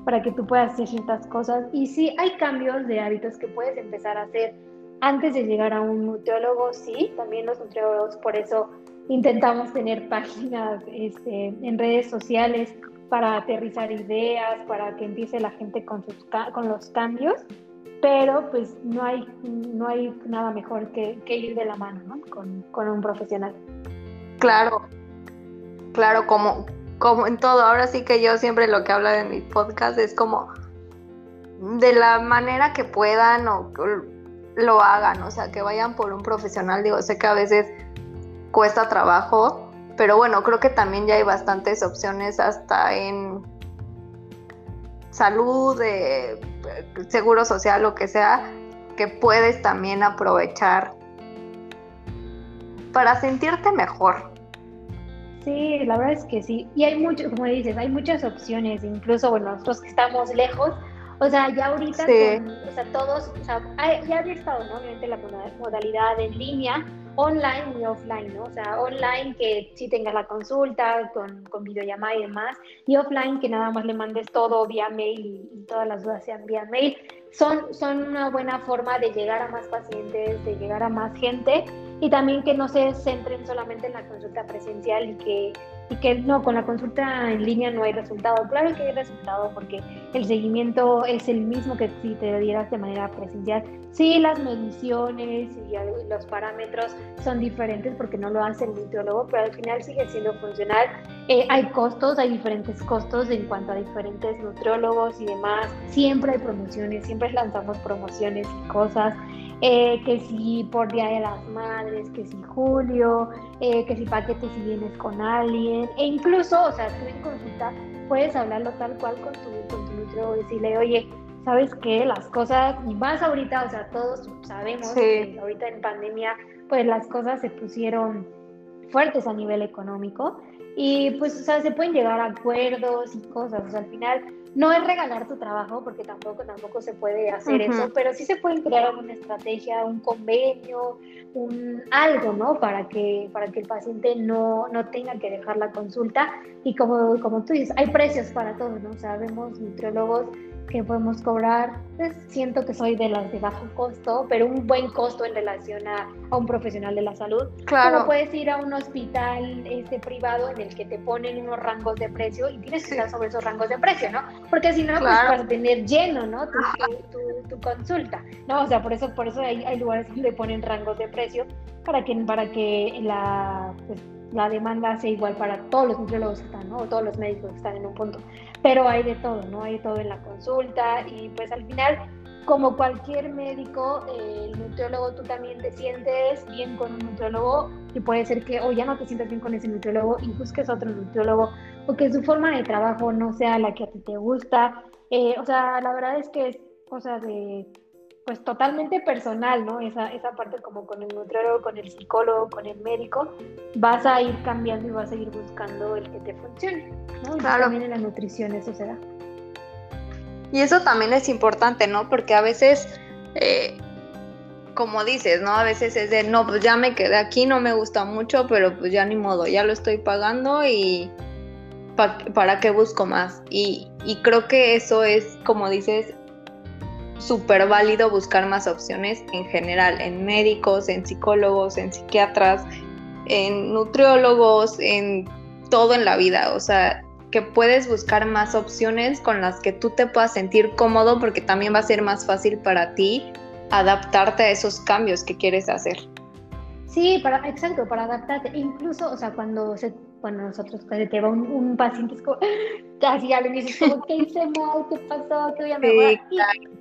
para que tú puedas hacer ciertas cosas. Y sí, hay cambios de hábitos que puedes empezar a hacer antes de llegar a un nutriólogo, sí, también los nutriólogos, por eso intentamos tener páginas este, en redes sociales para aterrizar ideas, para que empiece la gente con, sus, con los cambios, pero pues no hay, no hay nada mejor que, que ir de la mano ¿no? con, con un profesional. Claro, claro, como, como en todo, ahora sí que yo siempre lo que hablo de mi podcast es como de la manera que puedan o lo hagan, o sea, que vayan por un profesional. Digo, sé que a veces cuesta trabajo, pero bueno, creo que también ya hay bastantes opciones hasta en salud, de seguro social, lo que sea, que puedes también aprovechar para sentirte mejor. Sí, la verdad es que sí. Y hay mucho, como dices, hay muchas opciones, incluso, bueno, nosotros que estamos lejos, o sea, ya ahorita, o sea, todos, o sea, ya había estado, ¿no? Obviamente la modalidad en línea, online y offline, ¿no? O sea, online que sí tengas la consulta con, con videollamada y demás, y offline que nada más le mandes todo vía mail y, y, todas las dudas sean vía mail. Son, son una buena forma de llegar a más pacientes, de llegar a más gente y también que no se centren solamente en la consulta presencial y que, y que no, con la consulta en línea no hay resultado. Claro que hay resultado porque el seguimiento es el mismo que si te dieras de manera presencial. Sí, las mediciones y los parámetros son diferentes porque no lo hace el nutriólogo, pero al final sigue siendo funcional. Eh, hay costos, hay diferentes costos en cuanto a diferentes nutriólogos y demás. Siempre hay promociones, siempre lanzamos promociones y cosas. Eh, que si por Día de las Madres, que si Julio, eh, que si paquetes si vienes con alguien, e incluso, o sea, tú en consulta puedes hablarlo tal cual con tu, con tu decirle, oye, ¿sabes qué? Las cosas, y más ahorita, o sea, todos sabemos que ahorita en pandemia, pues las cosas se pusieron fuertes a nivel económico y pues, o sea, se pueden llegar a acuerdos y cosas, o sea, al final no es regalar tu trabajo, porque tampoco, tampoco se puede hacer eso, pero sí se puede crear una estrategia, un convenio, un algo, ¿no? Para que, para que el paciente no, no tenga que dejar la consulta. Y como, como tú dices, hay precios para todo, ¿no? Sabemos nutriólogos que podemos cobrar, pues siento que soy de las de bajo costo, pero un buen costo en relación a, un profesional de la salud. Claro. Como puedes ir a un hospital este, privado en el que te ponen unos rangos de precio y tienes que estar sobre esos rangos de precio, ¿no? Porque si no, pues para tener lleno, ¿no? Tu, tu, consulta, ¿no? O sea, por eso, por eso hay, hay lugares donde ponen rangos de precio para que, para que la, pues, la demanda sea igual para todos los nutriólogos que están, ¿no? O todos los médicos que están en un punto. Pero hay de todo, ¿no? Hay de todo en la consulta y pues al final, como cualquier médico, el nutriólogo tú también te sientes bien con un nutriólogo y puede ser que o ya no te sientas bien con ese nutriólogo y busques otro nutriólogo o que su forma de trabajo no sea la que a ti te gusta. Eh, o sea, la verdad es que es cosa de pues totalmente personal, ¿no? Esa, esa parte como con el nutriólogo, con el psicólogo, con el médico, vas a ir cambiando y vas a ir buscando el que te funcione, ¿no? Y claro. también en la nutrición eso se da. Y eso también es importante, ¿no? Porque a veces, eh, como dices, ¿no? A veces es de, no, pues ya me quedé aquí, no me gusta mucho, pero pues ya ni modo, ya lo estoy pagando y ¿para qué busco más? Y, y creo que eso es, como dices, súper válido buscar más opciones en general, en médicos, en psicólogos, en psiquiatras, en nutriólogos, en todo en la vida. O sea, que puedes buscar más opciones con las que tú te puedas sentir cómodo porque también va a ser más fácil para ti adaptarte a esos cambios que quieres hacer. Sí, para, exacto, para adaptarte. Incluso, o sea, cuando se, cuando nosotros cuando te va un, paciente es como, *laughs* casi al inicio como, ¿qué hice mal? ¿Qué pasó? ¿Qué voy a mejorar?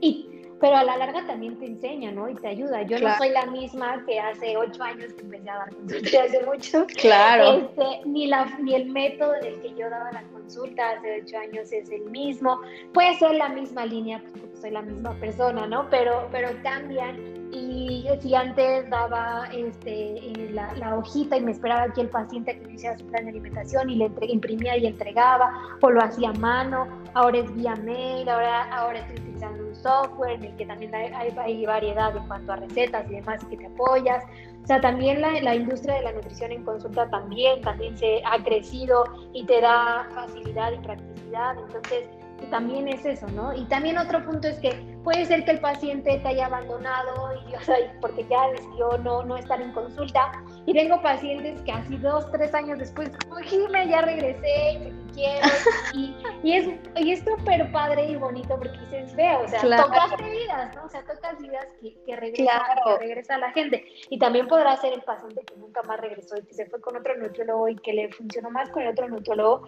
y, pero a la larga también te enseña, ¿no? Y te ayuda. Yo no soy la misma que hace ocho años que empecé a dar consultas, *laughs* hace mucho. Claro. Este, ni, la, ni el método en el que yo daba la consulta hace ocho años es el mismo. Puede ser la misma línea, pues soy la misma persona, ¿no? Pero, pero cambian y si antes daba este, eh, la, la, hojita y me esperaba aquí el paciente que me hiciera su plan de alimentación y le imprimía y entregaba, o lo hacía a mano, ahora es vía mail, ahora, ahora estoy utilizando un software en el que también hay, hay, variedad en cuanto a recetas y demás que te apoyas. O sea, también la, la, industria de la nutrición en consulta también, también se ha crecido y te da facilidad y practicidad. Entonces, también es eso, ¿no? Y también otro punto es que puede ser que el paciente te haya abandonado y, *laughs* o sea, porque ya decidió no, no estar en consulta. Y tengo pacientes que así dos, tres años después, Jime, ya regresé, quiero. Y, y es y es súper padre y bonito porque dices, veo, o sea, tocaste vidas, ¿no? O sea, tocas vidas que, que, regresa, que regresa a la gente. Y también podrá ser el paciente que nunca más regresó y que se fue con otro nutriólogo y que le funcionó más con el otro nutriólogo,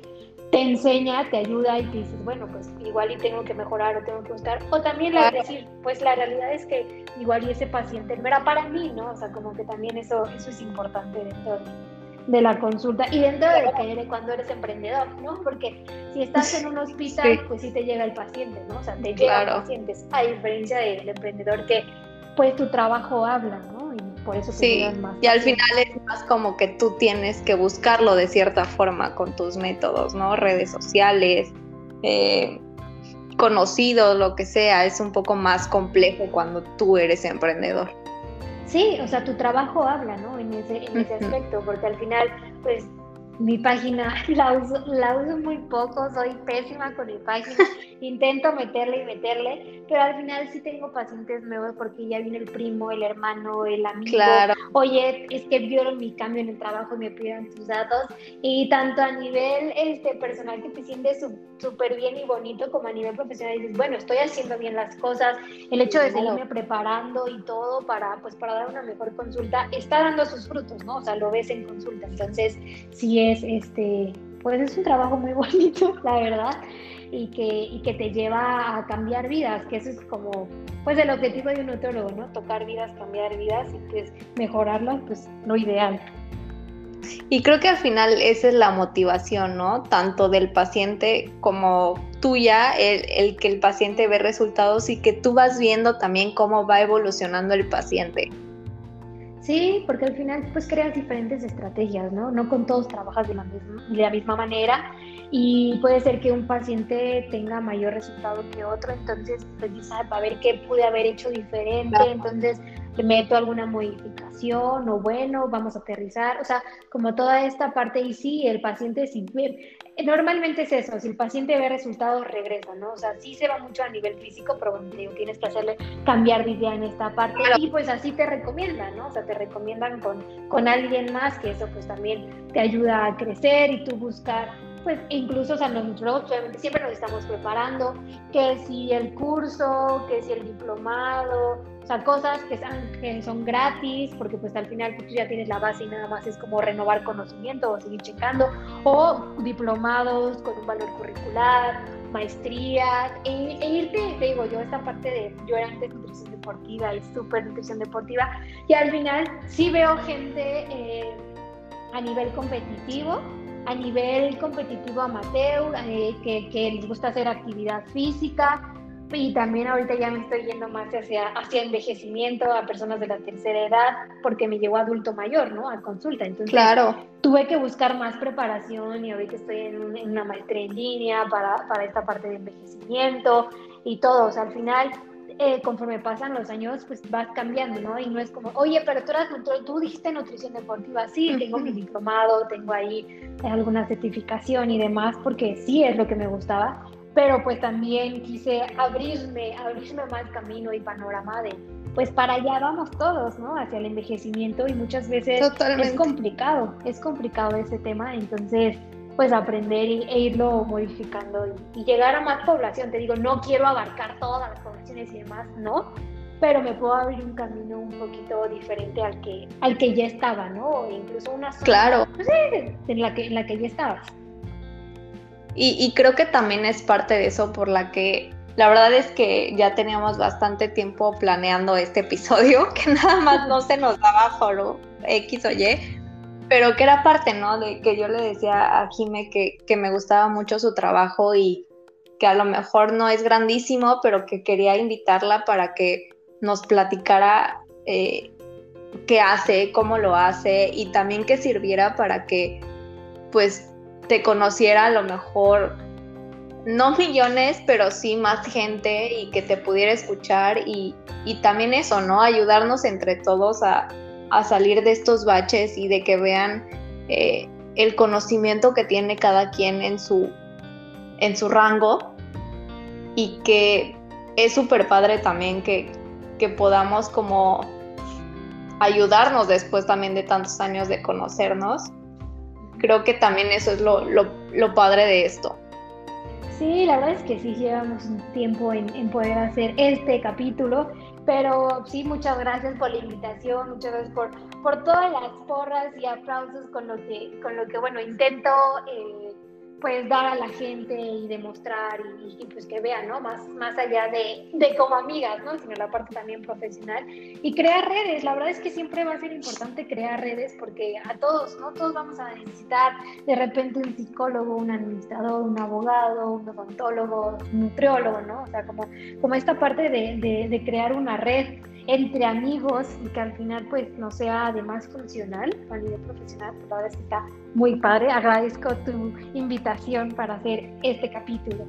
te enseña, te ayuda y te dices, bueno, pues igual y tengo que mejorar o tengo que buscar. O también la, decir, pues la realidad es que igual y ese paciente no era para mí, ¿no? O sea, como que también eso, eso es importante dentro de, la consulta y dentro de, que de cuando eres emprendedor, ¿no? Porque si estás en un hospital, pues sí te llega el paciente, ¿no? O sea, te llegan pacientes, a diferencia del emprendedor que pues tu trabajo habla, ¿no? Y por eso te sí, más. Y al final es más como que tú tienes que buscarlo de cierta forma con tus métodos, ¿no? Redes sociales, eh, conocido, lo que sea, es un poco más complejo cuando tú eres emprendedor. Sí, o sea, tu trabajo habla, ¿no? En ese, en ese aspecto, porque al final, pues mi página *laughs* la uso, la uso muy poco, soy pésima con mi página, *laughs* intento meterle y meterle, pero al final sí tengo pacientes nuevos porque ya viene el primo, el hermano, el amigo. Claro. Oye, es que vieron mi cambio en el trabajo y me pidieron tus datos. Y tanto a nivel este, personal que te sientes súper bien y bonito, como a nivel profesional dices, bueno, estoy haciendo bien las cosas, el hecho de seguirme preparando y todo para, pues, para dar una mejor consulta, está dando sus frutos, ¿no? O sea, lo ves en consulta. Entonces, sí es, este, pues es un trabajo muy *laughs* bonito, la verdad, y que, y que te lleva a cambiar vidas, que eso es como, pues el objetivo de un nutriólogo, ¿no? Tocar vidas, cambiar vidas y pues mejorarlas, pues lo ideal. Y creo que al final esa es la motivación, ¿no? Tanto del paciente como tuya, el, el, que el paciente ve resultados y que tú vas viendo también cómo va evolucionando el paciente. Sí, porque al final pues creas diferentes estrategias, ¿no? No con todos trabajas de la misma, de la misma manera y puede ser que un paciente tenga mayor resultado que otro, entonces pues dices, a ver qué pude haber hecho diferente, entonces le meto alguna modificación o bueno, vamos a aterrizar, o sea, como toda esta parte y sí, el paciente si normalmente es eso, si el paciente ve resultados regresa, ¿no? O sea, sí se va mucho a nivel físico, pero bueno, digo, tienes que hacerle cambiar de idea en esta parte y pues así te recomiendan, ¿no? O sea, te recomiendan con, con alguien más que eso pues también te ayuda a crecer y tú buscar pues incluso, o sea, nosotros obviamente siempre nos estamos preparando, que si el curso, que si el diplomado, o sea, cosas que, son gratis, porque pues al final pues, tú ya tienes la base y nada más es como renovar conocimiento o seguir checando, o diplomados con un valor curricular, maestrías, e, e irte, te digo yo, esta parte de, yo era antes nutrición deportiva y súper nutrición deportiva, y al final sí veo gente eh, a nivel competitivo, a nivel competitivo amateur, eh, que, les gusta hacer actividad física. Y también ahorita ya me estoy yendo más hacia, hacia envejecimiento a personas de la tercera edad, porque me llegó adulto mayor, ¿no? A consulta. Entonces, claro. tuve que buscar más preparación y ahorita estoy en, en una maestría en línea para, para esta parte de envejecimiento y todo. O sea, al final eh, conforme pasan los años, pues vas cambiando, ¿no? Y no es como, oye, pero tú, eras, tú dijiste nutrición deportiva, sí, tengo mi diplomado, tengo ahí alguna certificación y demás, porque sí es lo que me gustaba, pero pues también quise abrirme, abrirme más camino y panorama de, pues para allá vamos todos, ¿no? Hacia el envejecimiento y muchas veces es complicado, es complicado ese tema, entonces pues aprender e irlo modificando y, llegar a más población. Te digo, no quiero abarcar todas las poblaciones y demás, no, pero me puedo abrir un camino un poquito diferente al que, al que ya estaba, ¿no? O incluso una zona claro. En, la que, en la que ya estabas. Y, creo que también es parte de eso por la que la verdad es que ya teníamos bastante tiempo planeando este episodio, *laughs* que nada más no se nos daba por X o Y, pero que era parte, ¿no? De que yo le decía a Jime que, que me gustaba mucho su trabajo y que a lo mejor no es grandísimo, pero que quería invitarla para que nos platicara eh, qué hace, cómo lo hace y también que sirviera para que pues te conociera a lo mejor no millones, pero sí más gente y que te pudiera escuchar y, y también eso, ¿no? Ayudarnos entre todos a, a salir de estos baches y de que vean eh, el conocimiento que tiene cada quien en su, en su rango y que es súper padre también que, que podamos como ayudarnos después también de tantos años de conocernos. Creo que también eso es lo, lo, padre de esto. Sí, la verdad es que sí llevamos un tiempo en, en, poder hacer este capítulo pero sí, muchas gracias por la invitación, muchas gracias por, por todas las porras y aplausos con lo que, con lo que bueno, intento eh, pues dar a la gente y demostrar y, pues que vean, ¿no? Más, más allá de, de, como amigas, ¿no? Sino la parte también profesional y crear redes. La verdad es que siempre va a ser importante crear redes porque a todos, ¿no? Todos vamos a necesitar de repente un psicólogo, un administrador, un abogado, un odontólogo, un nutriólogo, ¿no? O sea, como, como esta parte de, de, de crear una red entre amigos y que al final pues no sea además funcional a nivel profesional, pues ahora sí está muy padre. Agradezco tu invitación para hacer este capítulo.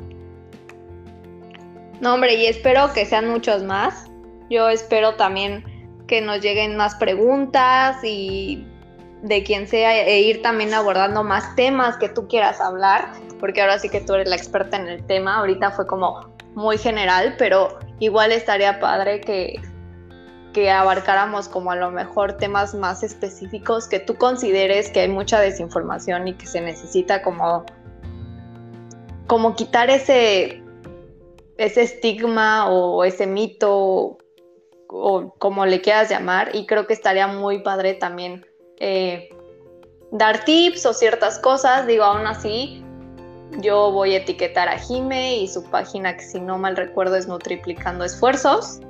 No, hombre, y espero que sean muchos más. Yo espero también que nos lleguen más preguntas y de quien sea e ir también abordando más temas que tú quieras hablar, porque ahora sí que tú eres la experta en el tema. Ahorita fue como muy general, pero igual estaría padre que, que abarcáramos como a lo mejor temas más específicos que tú consideres que hay mucha desinformación y que se necesita como, como quitar ese, ese estigma o ese mito o como le quieras llamar. Y creo que estaría muy padre también eh, dar tips o ciertas cosas, digo aún así yo voy a etiquetar a Jime y su página que si no mal recuerdo es Nutriplicando Esfuerzos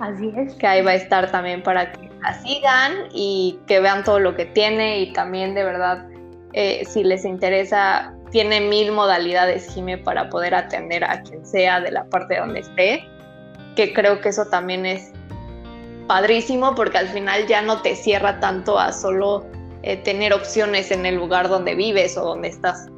Así es. Que ahí va a estar también para que la sigan y que vean todo lo que tiene y también de verdad, eh, si les interesa, tiene mil modalidades, Jime, para poder atender a quien sea de la parte donde esté, que creo que eso también es padrísimo porque al final ya no te cierra tanto a solo eh, tener opciones en el lugar donde vives o donde estás.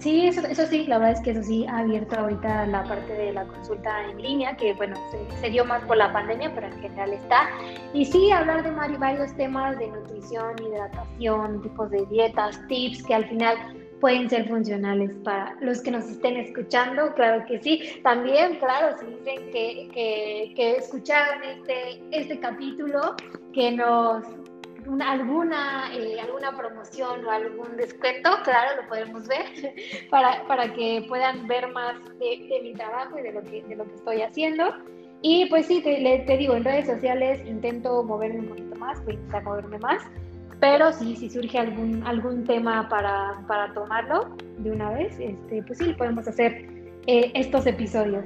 Sí, eso, eso, sí, la verdad es que eso sí ha abierto ahorita la parte de la consulta en línea, que bueno, se, dio más por la pandemia, pero en general está. Y sí, hablar de varios temas de nutrición, hidratación, tipos de dietas, tips, que al final pueden ser funcionales para los que nos estén escuchando, claro que sí. También, claro, si dicen que, que, que escucharon este, este capítulo, que nos alguna, eh, alguna promoción o algún descuento, claro, lo podemos ver, *laughs* para, para que puedan ver más de, mi trabajo y de lo, que, de lo que estoy haciendo. Y pues sí, te, te digo, en redes sociales intento moverme un poquito más, voy a intentar moverme más, pero sí, si surge algún, algún tema para, para tomarlo de una vez, este, pues sí, podemos hacer eh, estos episodios.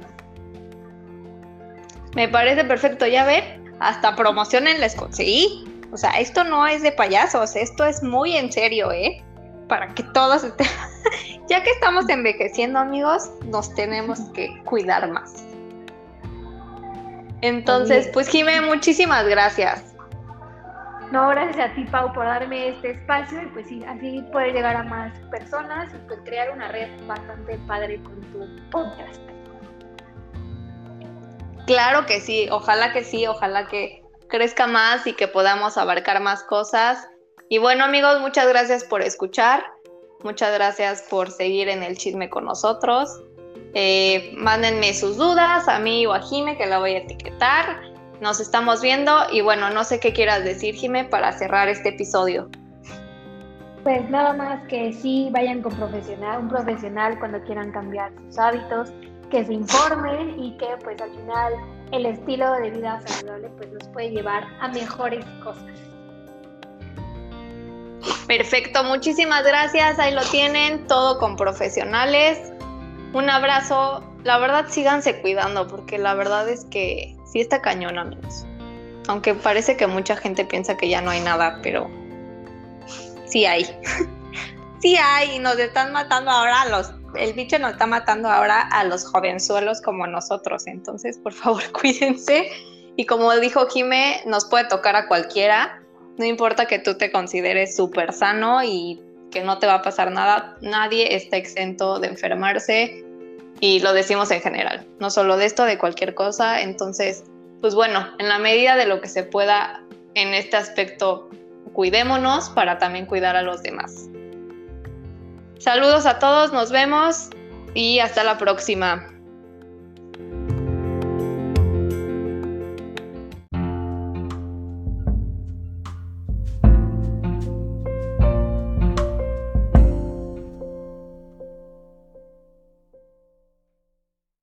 Me parece perfecto, ya ver, hasta promocionen les conseguí. O sea, esto no es de payasos, esto es muy en serio, ¿eh? Para que todos estén... *laughs* ya que estamos envejeciendo, amigos, nos tenemos que cuidar más. Entonces, pues Jime, muchísimas gracias. No, gracias a ti, Pau, por darme este espacio y pues sí, así poder llegar a más personas y pues crear una red bastante padre con tu podcast. Claro que sí, ojalá que sí, ojalá que crezca más y que podamos abarcar más cosas. Y bueno amigos, muchas gracias por escuchar, muchas gracias por seguir en el chisme con nosotros. Eh, mándenme sus dudas a mí o a Jime que la voy a etiquetar. Nos estamos viendo y bueno, no sé qué quieras decir Jime para cerrar este episodio. Pues nada más que sí vayan con profesional, un profesional cuando quieran cambiar sus hábitos, que se informen y que pues al final el estilo de vida saludable pues nos puede llevar a mejores cosas. Perfecto, muchísimas gracias. Ahí lo tienen, todo con profesionales. Un abrazo. La verdad, síganse cuidando, porque la verdad es que sí está cañón, amigos. Aunque parece que mucha gente piensa que ya no hay nada, pero sí hay. *laughs* sí hay, y nos están matando ahora los el bicho nos está matando ahora a los jovenzuelos como nosotros. Entonces, por favor, *laughs* cuídense. Y como dijo Jime, nos puede tocar a cualquiera. No importa que tú te consideres súper sano y que no te va a pasar nada. Nadie está exento de enfermarse. Y lo decimos en general. No solo de esto, de cualquier cosa. Entonces, pues bueno, en la medida de lo que se pueda en este aspecto, cuidémonos para también cuidar a los demás. Saludos a todos, nos vemos y hasta la próxima.